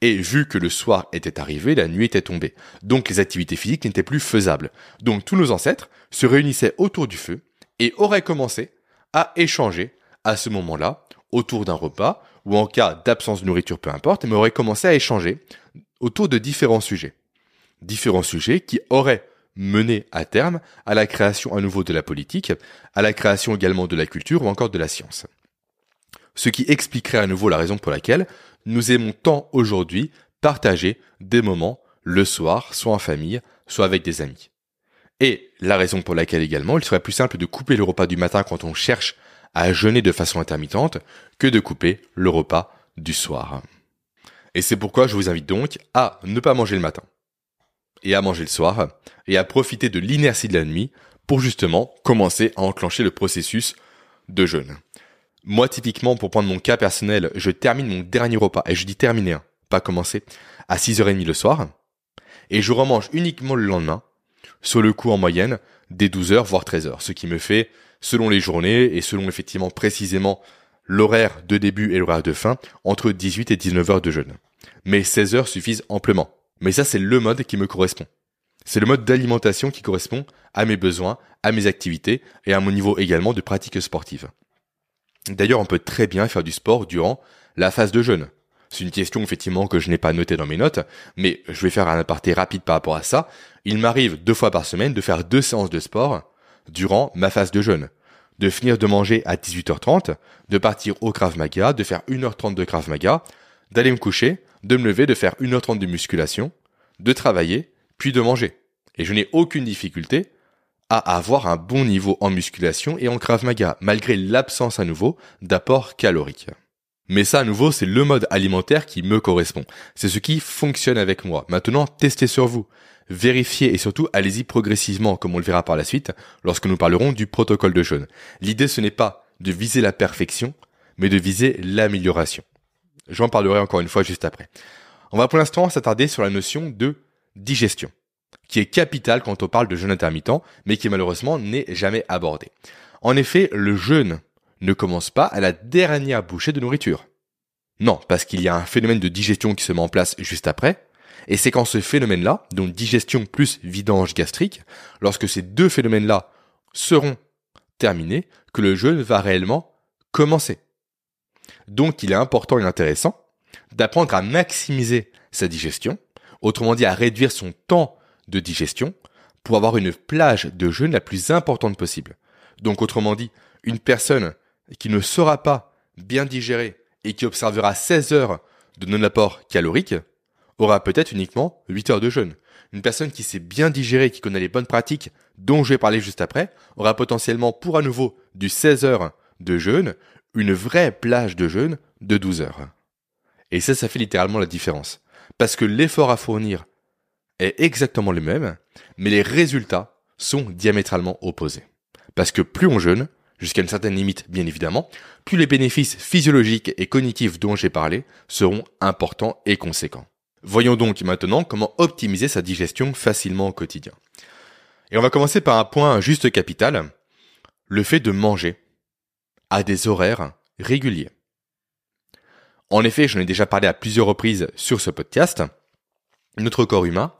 Et vu que le soir était arrivé, la nuit était tombée. Donc les activités physiques n'étaient plus faisables. Donc tous nos ancêtres se réunissaient autour du feu et auraient commencé à échanger à ce moment-là autour d'un repas ou en cas d'absence de nourriture, peu importe, mais auraient commencé à échanger autour de différents sujets. Différents sujets qui auraient mené à terme à la création à nouveau de la politique, à la création également de la culture ou encore de la science. Ce qui expliquerait à nouveau la raison pour laquelle nous aimons tant aujourd'hui partager des moments le soir, soit en famille, soit avec des amis. Et la raison pour laquelle également il serait plus simple de couper le repas du matin quand on cherche à jeûner de façon intermittente que de couper le repas du soir. Et c'est pourquoi je vous invite donc à ne pas manger le matin et à manger le soir et à profiter de l'inertie de la nuit pour justement commencer à enclencher le processus de jeûne. Moi, typiquement, pour prendre mon cas personnel, je termine mon dernier repas, et je dis terminer, hein, pas commencer, à 6h30 le soir, et je remange uniquement le lendemain, sur le coup en moyenne, des 12h, voire 13h, ce qui me fait, selon les journées, et selon effectivement précisément l'horaire de début et l'horaire de fin, entre 18 et 19 heures de jeûne. Mais 16 heures suffisent amplement. Mais ça, c'est le mode qui me correspond. C'est le mode d'alimentation qui correspond à mes besoins, à mes activités et à mon niveau également de pratique sportive. D'ailleurs, on peut très bien faire du sport durant la phase de jeûne C'est une question effectivement que je n'ai pas notée dans mes notes, mais je vais faire un aparté rapide par rapport à ça. Il m'arrive deux fois par semaine de faire deux séances de sport durant ma phase de jeûne. De finir de manger à 18h30, de partir au Krav Maga, de faire 1h30 de Krav Maga, d'aller me coucher, de me lever, de faire 1h30 de musculation, de travailler, puis de manger. Et je n'ai aucune difficulté à avoir un bon niveau en musculation et en Krav Maga, malgré l'absence à nouveau d'apport calorique. Mais ça, à nouveau, c'est le mode alimentaire qui me correspond. C'est ce qui fonctionne avec moi. Maintenant, testez sur vous. Vérifiez et surtout, allez-y progressivement, comme on le verra par la suite, lorsque nous parlerons du protocole de jeûne. L'idée, ce n'est pas de viser la perfection, mais de viser l'amélioration. J'en parlerai encore une fois juste après. On va pour l'instant s'attarder sur la notion de digestion, qui est capitale quand on parle de jeûne intermittent, mais qui malheureusement n'est jamais abordée. En effet, le jeûne ne commence pas à la dernière bouchée de nourriture. Non, parce qu'il y a un phénomène de digestion qui se met en place juste après, et c'est quand ce phénomène-là, donc digestion plus vidange gastrique, lorsque ces deux phénomènes-là seront terminés, que le jeûne va réellement commencer. Donc il est important et intéressant d'apprendre à maximiser sa digestion, autrement dit à réduire son temps de digestion, pour avoir une plage de jeûne la plus importante possible. Donc autrement dit, une personne qui ne saura pas bien digérer et qui observera 16 heures de non-apport calorique aura peut-être uniquement 8 heures de jeûne. Une personne qui sait bien digérer, qui connaît les bonnes pratiques dont je vais parler juste après, aura potentiellement pour à nouveau du 16 heures de jeûne, une vraie plage de jeûne de 12 heures. Et ça, ça fait littéralement la différence. Parce que l'effort à fournir est exactement le même, mais les résultats sont diamétralement opposés. Parce que plus on jeûne, jusqu'à une certaine limite bien évidemment, plus les bénéfices physiologiques et cognitifs dont j'ai parlé seront importants et conséquents. Voyons donc maintenant comment optimiser sa digestion facilement au quotidien. Et on va commencer par un point juste capital, le fait de manger à des horaires réguliers. En effet, j'en ai déjà parlé à plusieurs reprises sur ce podcast, notre corps humain,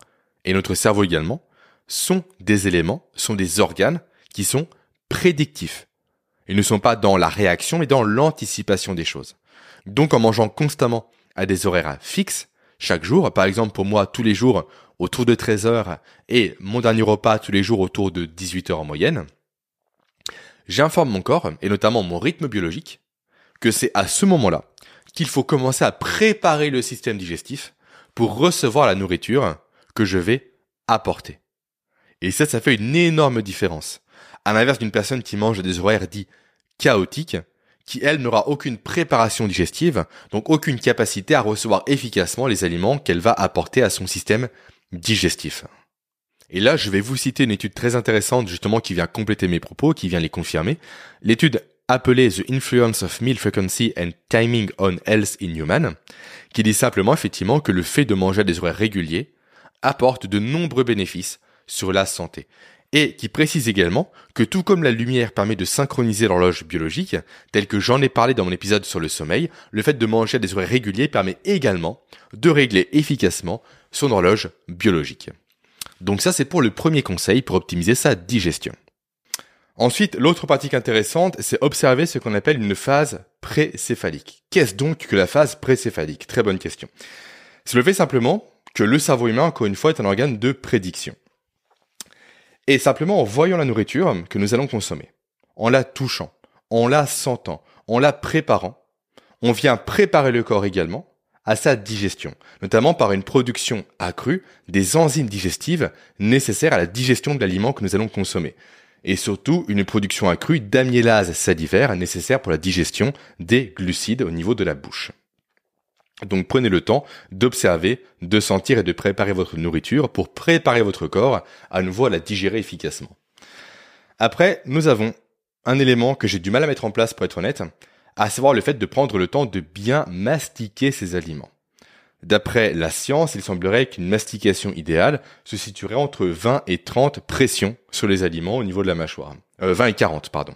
et notre cerveau également, sont des éléments, sont des organes qui sont prédictifs. Ils ne sont pas dans la réaction, mais dans l'anticipation des choses. Donc en mangeant constamment à des horaires fixes, chaque jour, par exemple pour moi tous les jours autour de 13 heures et mon dernier repas tous les jours autour de 18 heures en moyenne, j'informe mon corps, et notamment mon rythme biologique, que c'est à ce moment-là qu'il faut commencer à préparer le système digestif pour recevoir la nourriture que je vais apporter. Et ça, ça fait une énorme différence. À l'inverse d'une personne qui mange des horaires dits chaotiques, qui elle n'aura aucune préparation digestive, donc aucune capacité à recevoir efficacement les aliments qu'elle va apporter à son système digestif. Et là, je vais vous citer une étude très intéressante justement qui vient compléter mes propos, qui vient les confirmer. L'étude appelée The Influence of Meal Frequency and Timing on Health in Human, qui dit simplement effectivement que le fait de manger à des horaires réguliers apporte de nombreux bénéfices sur la santé et qui précise également que tout comme la lumière permet de synchroniser l'horloge biologique, tel que j'en ai parlé dans mon épisode sur le sommeil, le fait de manger à des horaires réguliers permet également de régler efficacement son horloge biologique. Donc ça c'est pour le premier conseil pour optimiser sa digestion. Ensuite, l'autre pratique intéressante, c'est observer ce qu'on appelle une phase précéphalique. Qu'est-ce donc que la phase précéphalique? Très bonne question. C'est le fait simplement que le cerveau humain, encore une fois, est un organe de prédiction. Et simplement en voyant la nourriture que nous allons consommer, en la touchant, en la sentant, en la préparant, on vient préparer le corps également à sa digestion, notamment par une production accrue des enzymes digestives nécessaires à la digestion de l'aliment que nous allons consommer, et surtout une production accrue d'amylase salivaire nécessaire pour la digestion des glucides au niveau de la bouche. Donc prenez le temps d'observer, de sentir et de préparer votre nourriture pour préparer votre corps à nouveau à la digérer efficacement. Après, nous avons un élément que j'ai du mal à mettre en place pour être honnête, à savoir le fait de prendre le temps de bien mastiquer ces aliments. D'après la science, il semblerait qu'une mastication idéale se situerait entre 20 et 30 pressions sur les aliments au niveau de la mâchoire. 20 euh, et 40, pardon.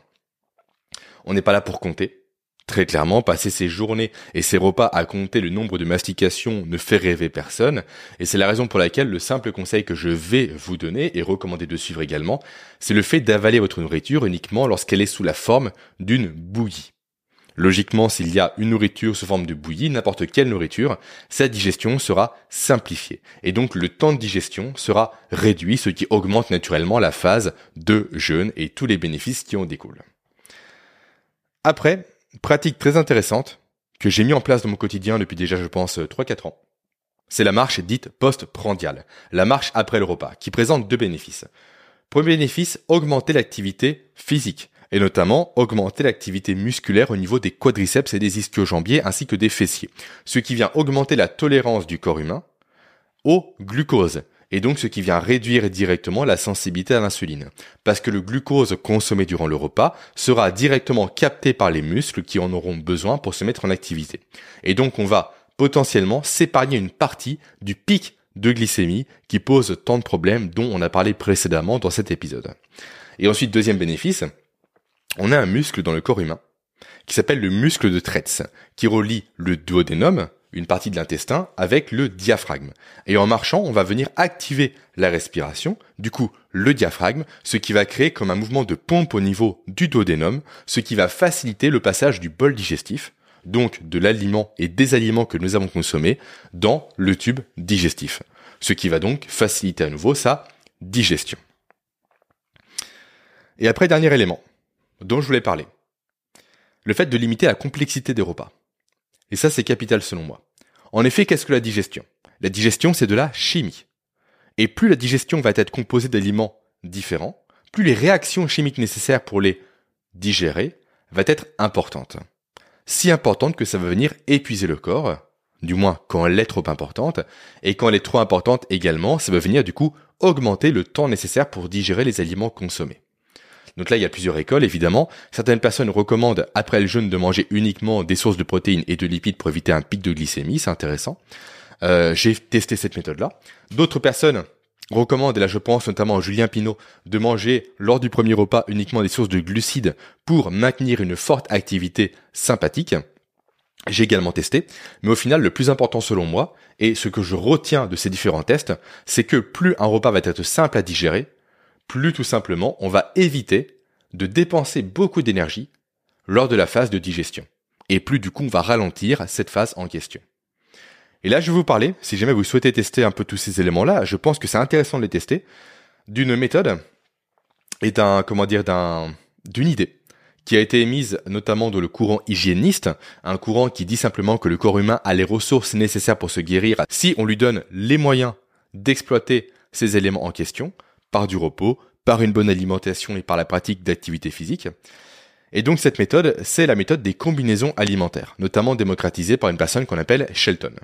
On n'est pas là pour compter. Très clairement, passer ses journées et ses repas à compter le nombre de mastications ne fait rêver personne, et c'est la raison pour laquelle le simple conseil que je vais vous donner et recommander de suivre également, c'est le fait d'avaler votre nourriture uniquement lorsqu'elle est sous la forme d'une bouillie. Logiquement, s'il y a une nourriture sous forme de bouillie, n'importe quelle nourriture, sa digestion sera simplifiée. Et donc le temps de digestion sera réduit, ce qui augmente naturellement la phase de jeûne et tous les bénéfices qui en découlent. Après, pratique très intéressante que j'ai mis en place dans mon quotidien depuis déjà, je pense, 3-4 ans. C'est la marche dite post-prandiale, la marche après le repas, qui présente deux bénéfices. Premier bénéfice, augmenter l'activité physique, et notamment augmenter l'activité musculaire au niveau des quadriceps et des ischio-jambiers ainsi que des fessiers, ce qui vient augmenter la tolérance du corps humain au glucose, et donc ce qui vient réduire directement la sensibilité à l'insuline. Parce que le glucose consommé durant le repas sera directement capté par les muscles qui en auront besoin pour se mettre en activité. Et donc on va potentiellement s'épargner une partie du pic de glycémie qui pose tant de problèmes dont on a parlé précédemment dans cet épisode. Et ensuite, deuxième bénéfice, on a un muscle dans le corps humain qui s'appelle le muscle de Tretz, qui relie le duodénum, une partie de l'intestin, avec le diaphragme. Et en marchant, on va venir activer la respiration, du coup le diaphragme, ce qui va créer comme un mouvement de pompe au niveau du duodénum, ce qui va faciliter le passage du bol digestif, donc de l'aliment et des aliments que nous avons consommés, dans le tube digestif, ce qui va donc faciliter à nouveau sa digestion. Et après, dernier élément, dont je voulais parler. Le fait de limiter la complexité des repas. Et ça, c'est capital selon moi. En effet, qu'est-ce que la digestion? La digestion, c'est de la chimie. Et plus la digestion va être composée d'aliments différents, plus les réactions chimiques nécessaires pour les digérer va être importante. Si importante que ça va venir épuiser le corps, du moins quand elle est trop importante, et quand elle est trop importante également, ça va venir du coup augmenter le temps nécessaire pour digérer les aliments consommés. Donc là, il y a plusieurs écoles, évidemment. Certaines personnes recommandent, après le jeûne, de manger uniquement des sources de protéines et de lipides pour éviter un pic de glycémie. C'est intéressant. Euh, j'ai testé cette méthode-là. D'autres personnes recommandent, et là je pense notamment à Julien Pinault, de manger lors du premier repas uniquement des sources de glucides pour maintenir une forte activité sympathique. J'ai également testé, mais au final, le plus important selon moi, et ce que je retiens de ces différents tests, c'est que plus un repas va être simple à digérer, plus tout simplement on va éviter de dépenser beaucoup d'énergie lors de la phase de digestion. Et plus du coup on va ralentir cette phase en question. Et là je vais vous parler, si jamais vous souhaitez tester un peu tous ces éléments-là, je pense que c'est intéressant de les tester, d'une méthode et d'un, comment dire, d'un, d'une idée qui a été émise notamment dans le courant hygiéniste, un courant qui dit simplement que le corps humain a les ressources nécessaires pour se guérir si on lui donne les moyens d'exploiter ces éléments en question, par du repos, par une bonne alimentation et par la pratique d'activité physique. Et donc cette méthode, c'est la méthode des combinaisons alimentaires, notamment démocratisée par une personne qu'on appelle Shelton.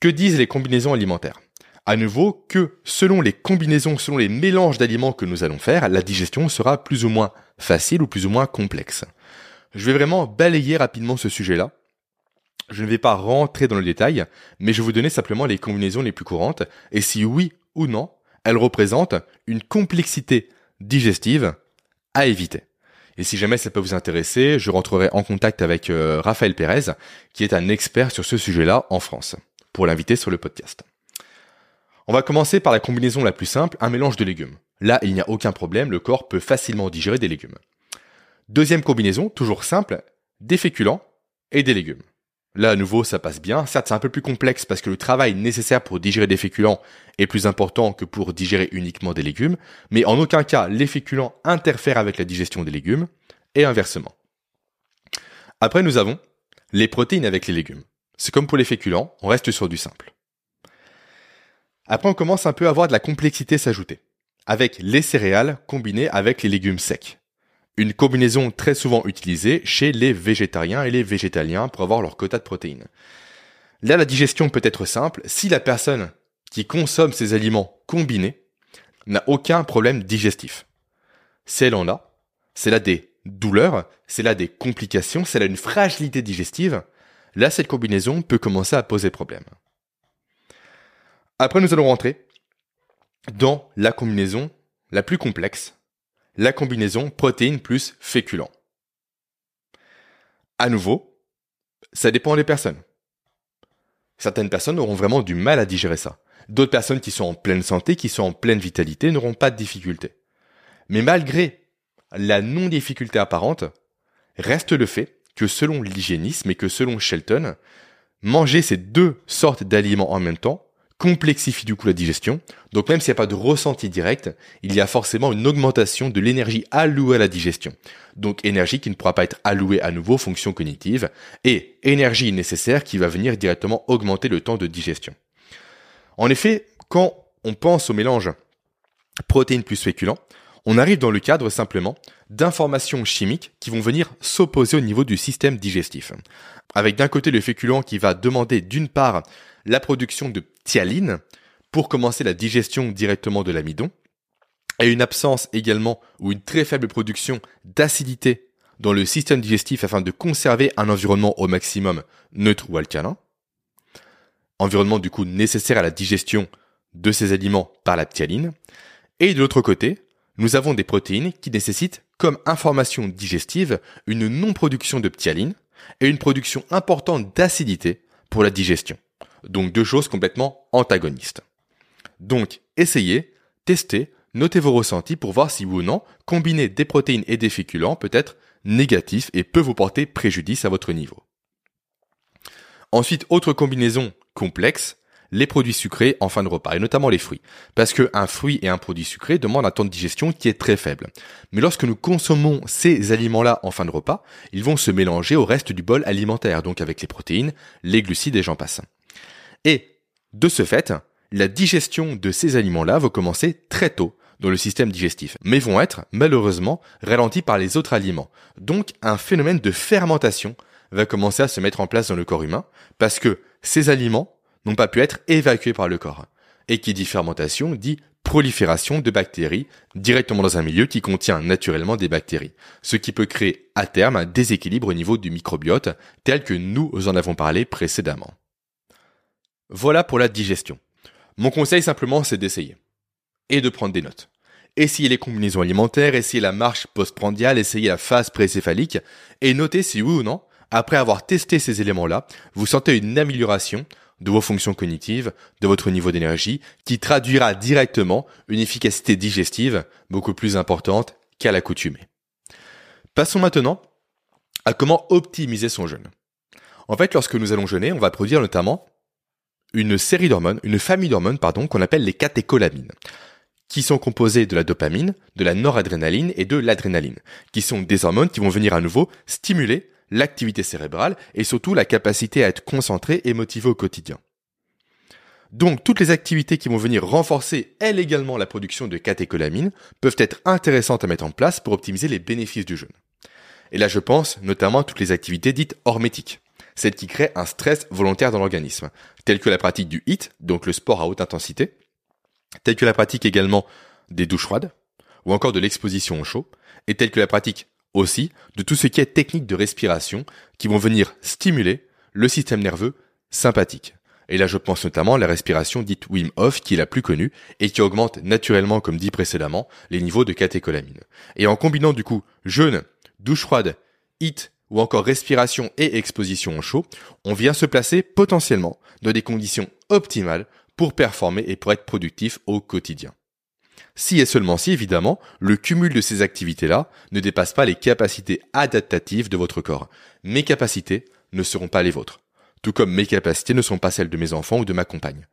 Que disent les combinaisons alimentaires? À nouveau, que selon les combinaisons, selon les mélanges d'aliments que nous allons faire, la digestion sera plus ou moins facile ou plus ou moins complexe. Je vais vraiment balayer rapidement ce sujet-là. Je ne vais pas rentrer dans le détail, mais je vais vous donner simplement les combinaisons les plus courantes, et si oui ou non, elle représente une complexité digestive à éviter. Et si jamais ça peut vous intéresser, je rentrerai en contact avec euh, Raphaël Pérez, qui est un expert sur ce sujet-là en France, pour l'inviter sur le podcast. On va commencer par la combinaison la plus simple, un mélange de légumes. Là, il n'y a aucun problème, le corps peut facilement digérer des légumes. Deuxième combinaison, toujours simple, des féculents et des légumes. Là, à nouveau, ça passe bien. Certes, c'est un peu plus complexe parce que le travail nécessaire pour digérer des féculents est plus important que pour digérer uniquement des légumes, mais en aucun cas, les féculents interfèrent avec la digestion des légumes, et inversement. Après, nous avons les protéines avec les légumes. C'est comme pour les féculents, on reste sur du simple. Après, on commence un peu à voir de la complexité s'ajouter, avec les céréales combinées avec les légumes secs une combinaison très souvent utilisée chez les végétariens et les végétaliens pour avoir leur quota de protéines. Là, la digestion peut être simple si la personne qui consomme ces aliments combinés n'a aucun problème digestif. Si elle en a, c'est là des douleurs, c'est là des complications, c'est là une fragilité digestive, là cette combinaison peut commencer à poser problème. Après, nous allons rentrer dans la combinaison la plus complexe, la combinaison protéines plus féculents. À nouveau, ça dépend des personnes. Certaines personnes auront vraiment du mal à digérer ça. D'autres personnes qui sont en pleine santé, qui sont en pleine vitalité, n'auront pas de difficultés. Mais malgré la non-difficulté apparente, reste le fait que selon l'hygiénisme et que selon Shelton, manger ces deux sortes d'aliments en même temps complexifie du coup la digestion. Donc même s'il n'y a pas de ressenti direct, il y a forcément une augmentation de l'énergie allouée à la digestion. Donc énergie qui ne pourra pas être allouée à nouveau aux fonctions cognitives et énergie nécessaire qui va venir directement augmenter le temps de digestion. En effet, quand on pense au mélange protéines plus féculents, on arrive dans le cadre simplement d'informations chimiques qui vont venir s'opposer au niveau du système digestif. Avec d'un côté le féculent qui va demander d'une part la production de thialine pour commencer la digestion directement de l'amidon, et une absence également ou une très faible production d'acidité dans le système digestif afin de conserver un environnement au maximum neutre ou alcalin. Environnement du coup nécessaire à la digestion de ces aliments par la ptyaline. Et de l'autre côté, nous avons des protéines qui nécessitent comme information digestive une non-production de ptyaline et une production importante d'acidité pour la digestion. Donc deux choses complètement antagonistes. Donc essayez, testez, notez vos ressentis pour voir si oui ou non combiner des protéines et des féculents peut être négatif et peut vous porter préjudice à votre niveau. Ensuite, autre combinaison complexe, les produits sucrés en fin de repas, et notamment les fruits. Parce qu'un fruit et un produit sucré demandent un temps de digestion qui est très faible. Mais lorsque nous consommons ces aliments-là en fin de repas, ils vont se mélanger au reste du bol alimentaire, donc avec les protéines, les glucides et j'en passe. Et, de ce fait, la digestion de ces aliments-là va commencer très tôt dans le système digestif, mais vont être, malheureusement, ralentis par les autres aliments. Donc, un phénomène de fermentation va commencer à se mettre en place dans le corps humain, parce que ces aliments n'ont pas pu être évacués par le corps. Et qui dit fermentation dit prolifération de bactéries directement dans un milieu qui contient naturellement des bactéries, ce qui peut créer à terme un déséquilibre au niveau du microbiote tel que nous en avons parlé précédemment. Voilà pour la digestion. Mon conseil simplement c'est d'essayer et de prendre des notes. Essayez les combinaisons alimentaires, essayez la marche postprandiale, essayez la phase précéphalique et notez si oui ou non, après avoir testé ces éléments-là, vous sentez une amélioration de vos fonctions cognitives, de votre niveau d'énergie, qui traduira directement une efficacité digestive beaucoup plus importante qu'à l'accoutumée. Passons maintenant à comment optimiser son jeûne. En fait, lorsque nous allons jeûner, on va produire notamment une série d'hormones, une famille d'hormones, pardon, qu'on appelle les catécholamines, qui sont composées de la dopamine, de la noradrénaline et de l'adrénaline, qui sont des hormones qui vont venir à nouveau stimuler l'activité cérébrale et surtout la capacité à être concentré et motivé au quotidien. Donc toutes les activités qui vont venir renforcer elles également la production de catécholamines peuvent être intéressantes à mettre en place pour optimiser les bénéfices du jeûne. Et là je pense notamment à toutes les activités dites hormétiques, celles qui créent un stress volontaire dans l'organisme, telles que la pratique du HIIT, donc le sport à haute intensité, telles que la pratique également des douches froides, ou encore de l'exposition au chaud, et telles que la pratique aussi de tout ce qui est technique de respiration qui vont venir stimuler le système nerveux sympathique. Et là, je pense notamment à la respiration dite Wim Hof, qui est la plus connue, et qui augmente naturellement, comme dit précédemment, les niveaux de catécholamine. Et en combinant du coup jeûne, douche froide, HIT ou encore respiration et exposition au chaud, on vient se placer potentiellement dans des conditions optimales pour performer et pour être productif au quotidien. Si et seulement si, évidemment, le cumul de ces activités-là ne dépasse pas les capacités adaptatives de votre corps. Mes capacités ne seront pas les vôtres. Tout comme mes capacités ne sont pas celles de mes enfants ou de ma compagne.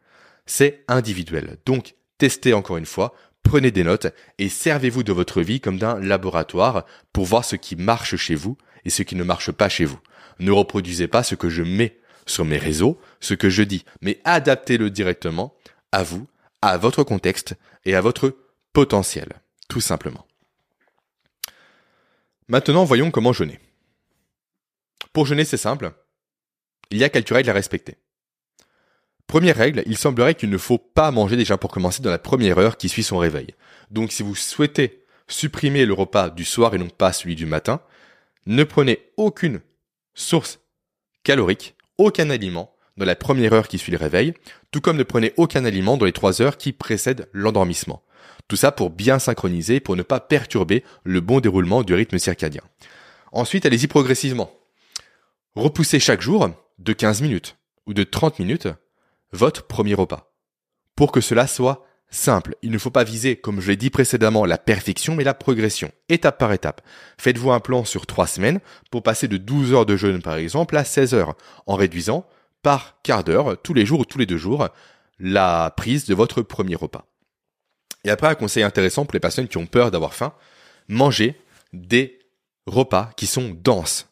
C'est individuel. Donc, testez encore une fois, prenez des notes et servez-vous de votre vie comme d'un laboratoire pour voir ce qui marche chez vous et ce qui ne marche pas chez vous. Ne reproduisez pas ce que je mets sur mes réseaux, ce que je dis, mais adaptez-le directement à vous, à votre contexte et à votre potentiel, tout simplement. Maintenant, voyons comment jeûner. Pour jeûner, c'est simple. Il y a quelques règles à respecter. Première règle, il semblerait qu'il ne faut pas manger déjà pour commencer dans la première heure qui suit son réveil. Donc si vous souhaitez supprimer le repas du soir et non pas celui du matin, ne prenez aucune source calorique, aucun aliment dans la première heure qui suit le réveil, tout comme ne prenez aucun aliment dans les trois heures qui précèdent l'endormissement. Tout ça pour bien synchroniser, pour ne pas perturber le bon déroulement du rythme circadien. Ensuite, allez-y progressivement. Repoussez chaque jour de 15 minutes ou de 30 minutes votre premier repas pour que cela soit simple. Il ne faut pas viser, comme je l'ai dit précédemment, la perfection, mais la progression, étape par étape. Faites-vous un plan sur trois semaines pour passer de 12 heures de jeûne, par exemple, à 16 heures, en réduisant par quart d'heure, tous les jours ou tous les deux jours, la prise de votre premier repas. Et après, un conseil intéressant pour les personnes qui ont peur d'avoir faim, mangez des repas qui sont denses,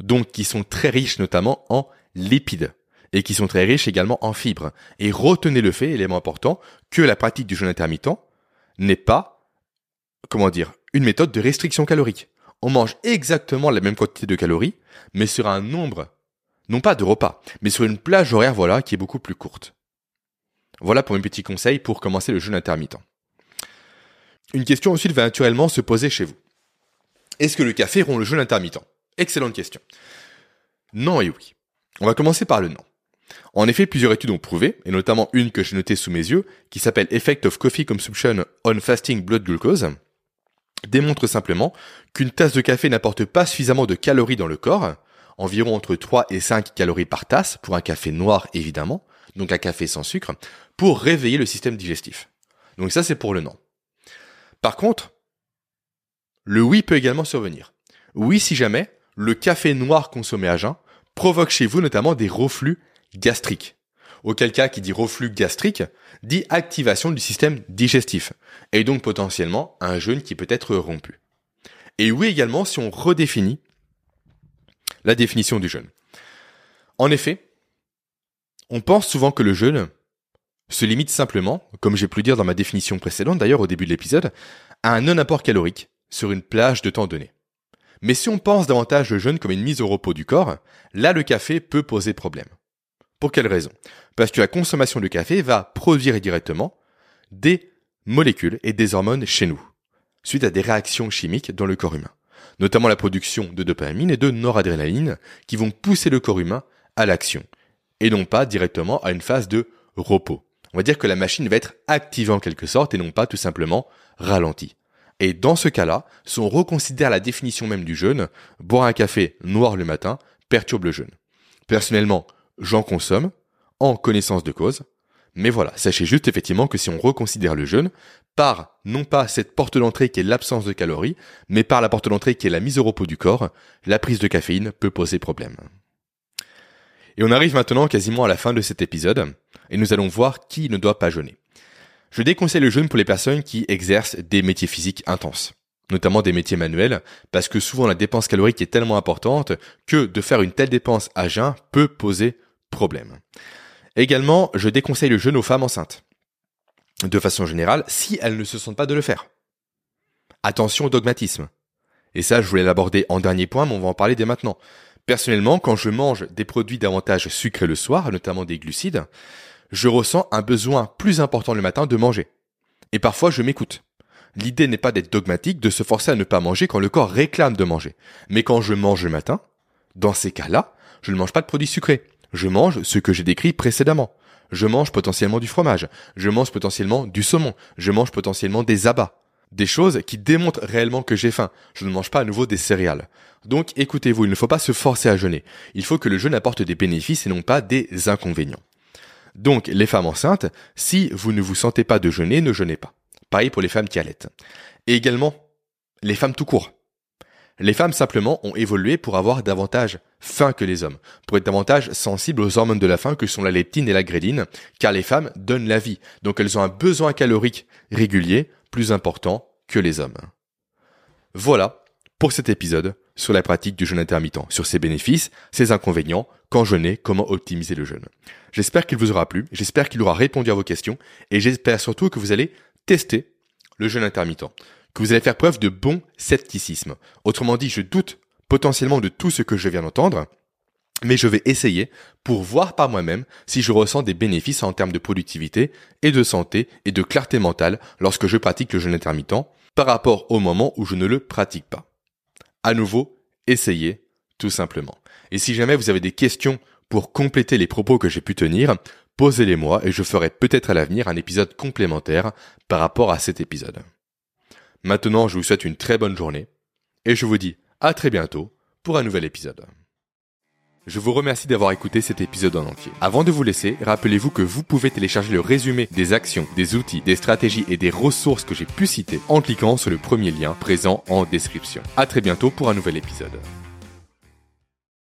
donc qui sont très riches notamment en lipides et qui sont très riches également en fibres. Et retenez le fait, élément important, que la pratique du jeûne intermittent n'est pas, comment dire, une méthode de restriction calorique. On mange exactement la même quantité de calories, mais sur un nombre, non pas de repas, mais sur une plage horaire, voilà, qui est beaucoup plus courte. Voilà pour mes petits conseils pour commencer le jeûne intermittent. Une question ensuite va naturellement se poser chez vous. Est-ce que le café rompt le jeûne intermittent? Excellente question. Non et oui. On va commencer par le non. En effet, plusieurs études ont prouvé, et notamment une que j'ai notée sous mes yeux, qui s'appelle Effect of Coffee Consumption on Fasting Blood Glucose, démontre simplement qu'une tasse de café n'apporte pas suffisamment de calories dans le corps, environ entre 3 et 5 calories par tasse, pour un café noir évidemment, donc un café sans sucre, pour réveiller le système digestif. Donc ça c'est pour le non. Par contre, le oui peut également survenir. Oui si jamais le café noir consommé à jeun provoque chez vous notamment des reflux gastriques. Auquel cas, qui dit reflux gastrique, dit activation du système digestif, et donc potentiellement un jeûne qui peut être rompu. Et oui également si on redéfinit la définition du jeûne. En effet, on pense souvent que le jeûne se limite simplement, comme j'ai pu dire dans ma définition précédente d'ailleurs au début de l'épisode, à un non-apport calorique sur une plage de temps donné. Mais si on pense davantage le jeûne comme une mise au repos du corps, là le café peut poser problème. Pour quelle raison? Parce que la consommation de café va produire directement des molécules et des hormones chez nous, suite à des réactions chimiques dans le corps humain, notamment la production de dopamine et de noradrénaline qui vont pousser le corps humain à l'action, et non pas directement à une phase de repos. On va dire que la machine va être activée en quelque sorte et non pas tout simplement ralentie. Et dans ce cas-là, si on reconsidère la définition même du jeûne, boire un café noir le matin perturbe le jeûne. Personnellement, j'en consomme, en connaissance de cause. Mais voilà, sachez juste effectivement que si on reconsidère le jeûne, par non pas cette porte d'entrée qui est l'absence de calories, mais par la porte d'entrée qui est la mise au repos du corps, la prise de caféine peut poser problème. Et on arrive maintenant quasiment à la fin de cet épisode, et nous allons voir qui ne doit pas jeûner. Je déconseille le jeûne pour les personnes qui exercent des métiers physiques intenses notamment des métiers manuels, parce que souvent la dépense calorique est tellement importante que de faire une telle dépense à jeun peut poser problème. Également, je déconseille le jeûne aux femmes enceintes. De façon générale, si elles ne se sentent pas de le faire. Attention au dogmatisme. Et ça, je voulais l'aborder en dernier point, mais on va en parler dès maintenant. Personnellement, quand je mange des produits davantage sucrés le soir, notamment des glucides, je ressens un besoin plus important le matin de manger. Et parfois, je m'écoute. L'idée n'est pas d'être dogmatique, de se forcer à ne pas manger quand le corps réclame de manger. Mais quand je mange le matin, dans ces cas-là, je ne mange pas de produits sucrés. Je mange ce que j'ai décrit précédemment. Je mange potentiellement du fromage. Je mange potentiellement du saumon. Je mange potentiellement des abats. Des choses qui démontrent réellement que j'ai faim. Je ne mange pas à nouveau des céréales. Donc écoutez-vous, il ne faut pas se forcer à jeûner. Il faut que le jeûne apporte des bénéfices et non pas des inconvénients. Donc les femmes enceintes, si vous ne vous sentez pas de jeûner, ne jeûnez pas. Pareil pour les femmes qui allaitent. Et également, les femmes tout court. Les femmes simplement ont évolué pour avoir davantage faim que les hommes, pour être davantage sensibles aux hormones de la faim que sont la leptine et la gréline, car les femmes donnent la vie, donc elles ont un besoin calorique régulier plus important que les hommes. Voilà pour cet épisode sur la pratique du jeûne intermittent, sur ses bénéfices, ses inconvénients, quand jeûner, comment optimiser le jeûne. J'espère qu'il vous aura plu, j'espère qu'il aura répondu à vos questions, et j'espère surtout que vous allez tester le jeûne intermittent, que vous allez faire preuve de bon scepticisme. Autrement dit, je doute potentiellement de tout ce que je viens d'entendre, mais je vais essayer pour voir par moi-même si je ressens des bénéfices en termes de productivité et de santé et de clarté mentale lorsque je pratique le jeûne intermittent par rapport au moment où je ne le pratique pas. À nouveau, essayez tout simplement. Et si jamais vous avez des questions pour compléter les propos que j'ai pu tenir, posez-les-moi et je ferai peut-être à l'avenir un épisode complémentaire par rapport à cet épisode. Maintenant, je vous souhaite une très bonne journée et je vous dis à très bientôt pour un nouvel épisode. Je vous remercie d'avoir écouté cet épisode en entier. Avant de vous laisser, rappelez-vous que vous pouvez télécharger le résumé des actions, des outils, des stratégies et des ressources que j'ai pu citer en cliquant sur le premier lien présent en description. À très bientôt pour un nouvel épisode.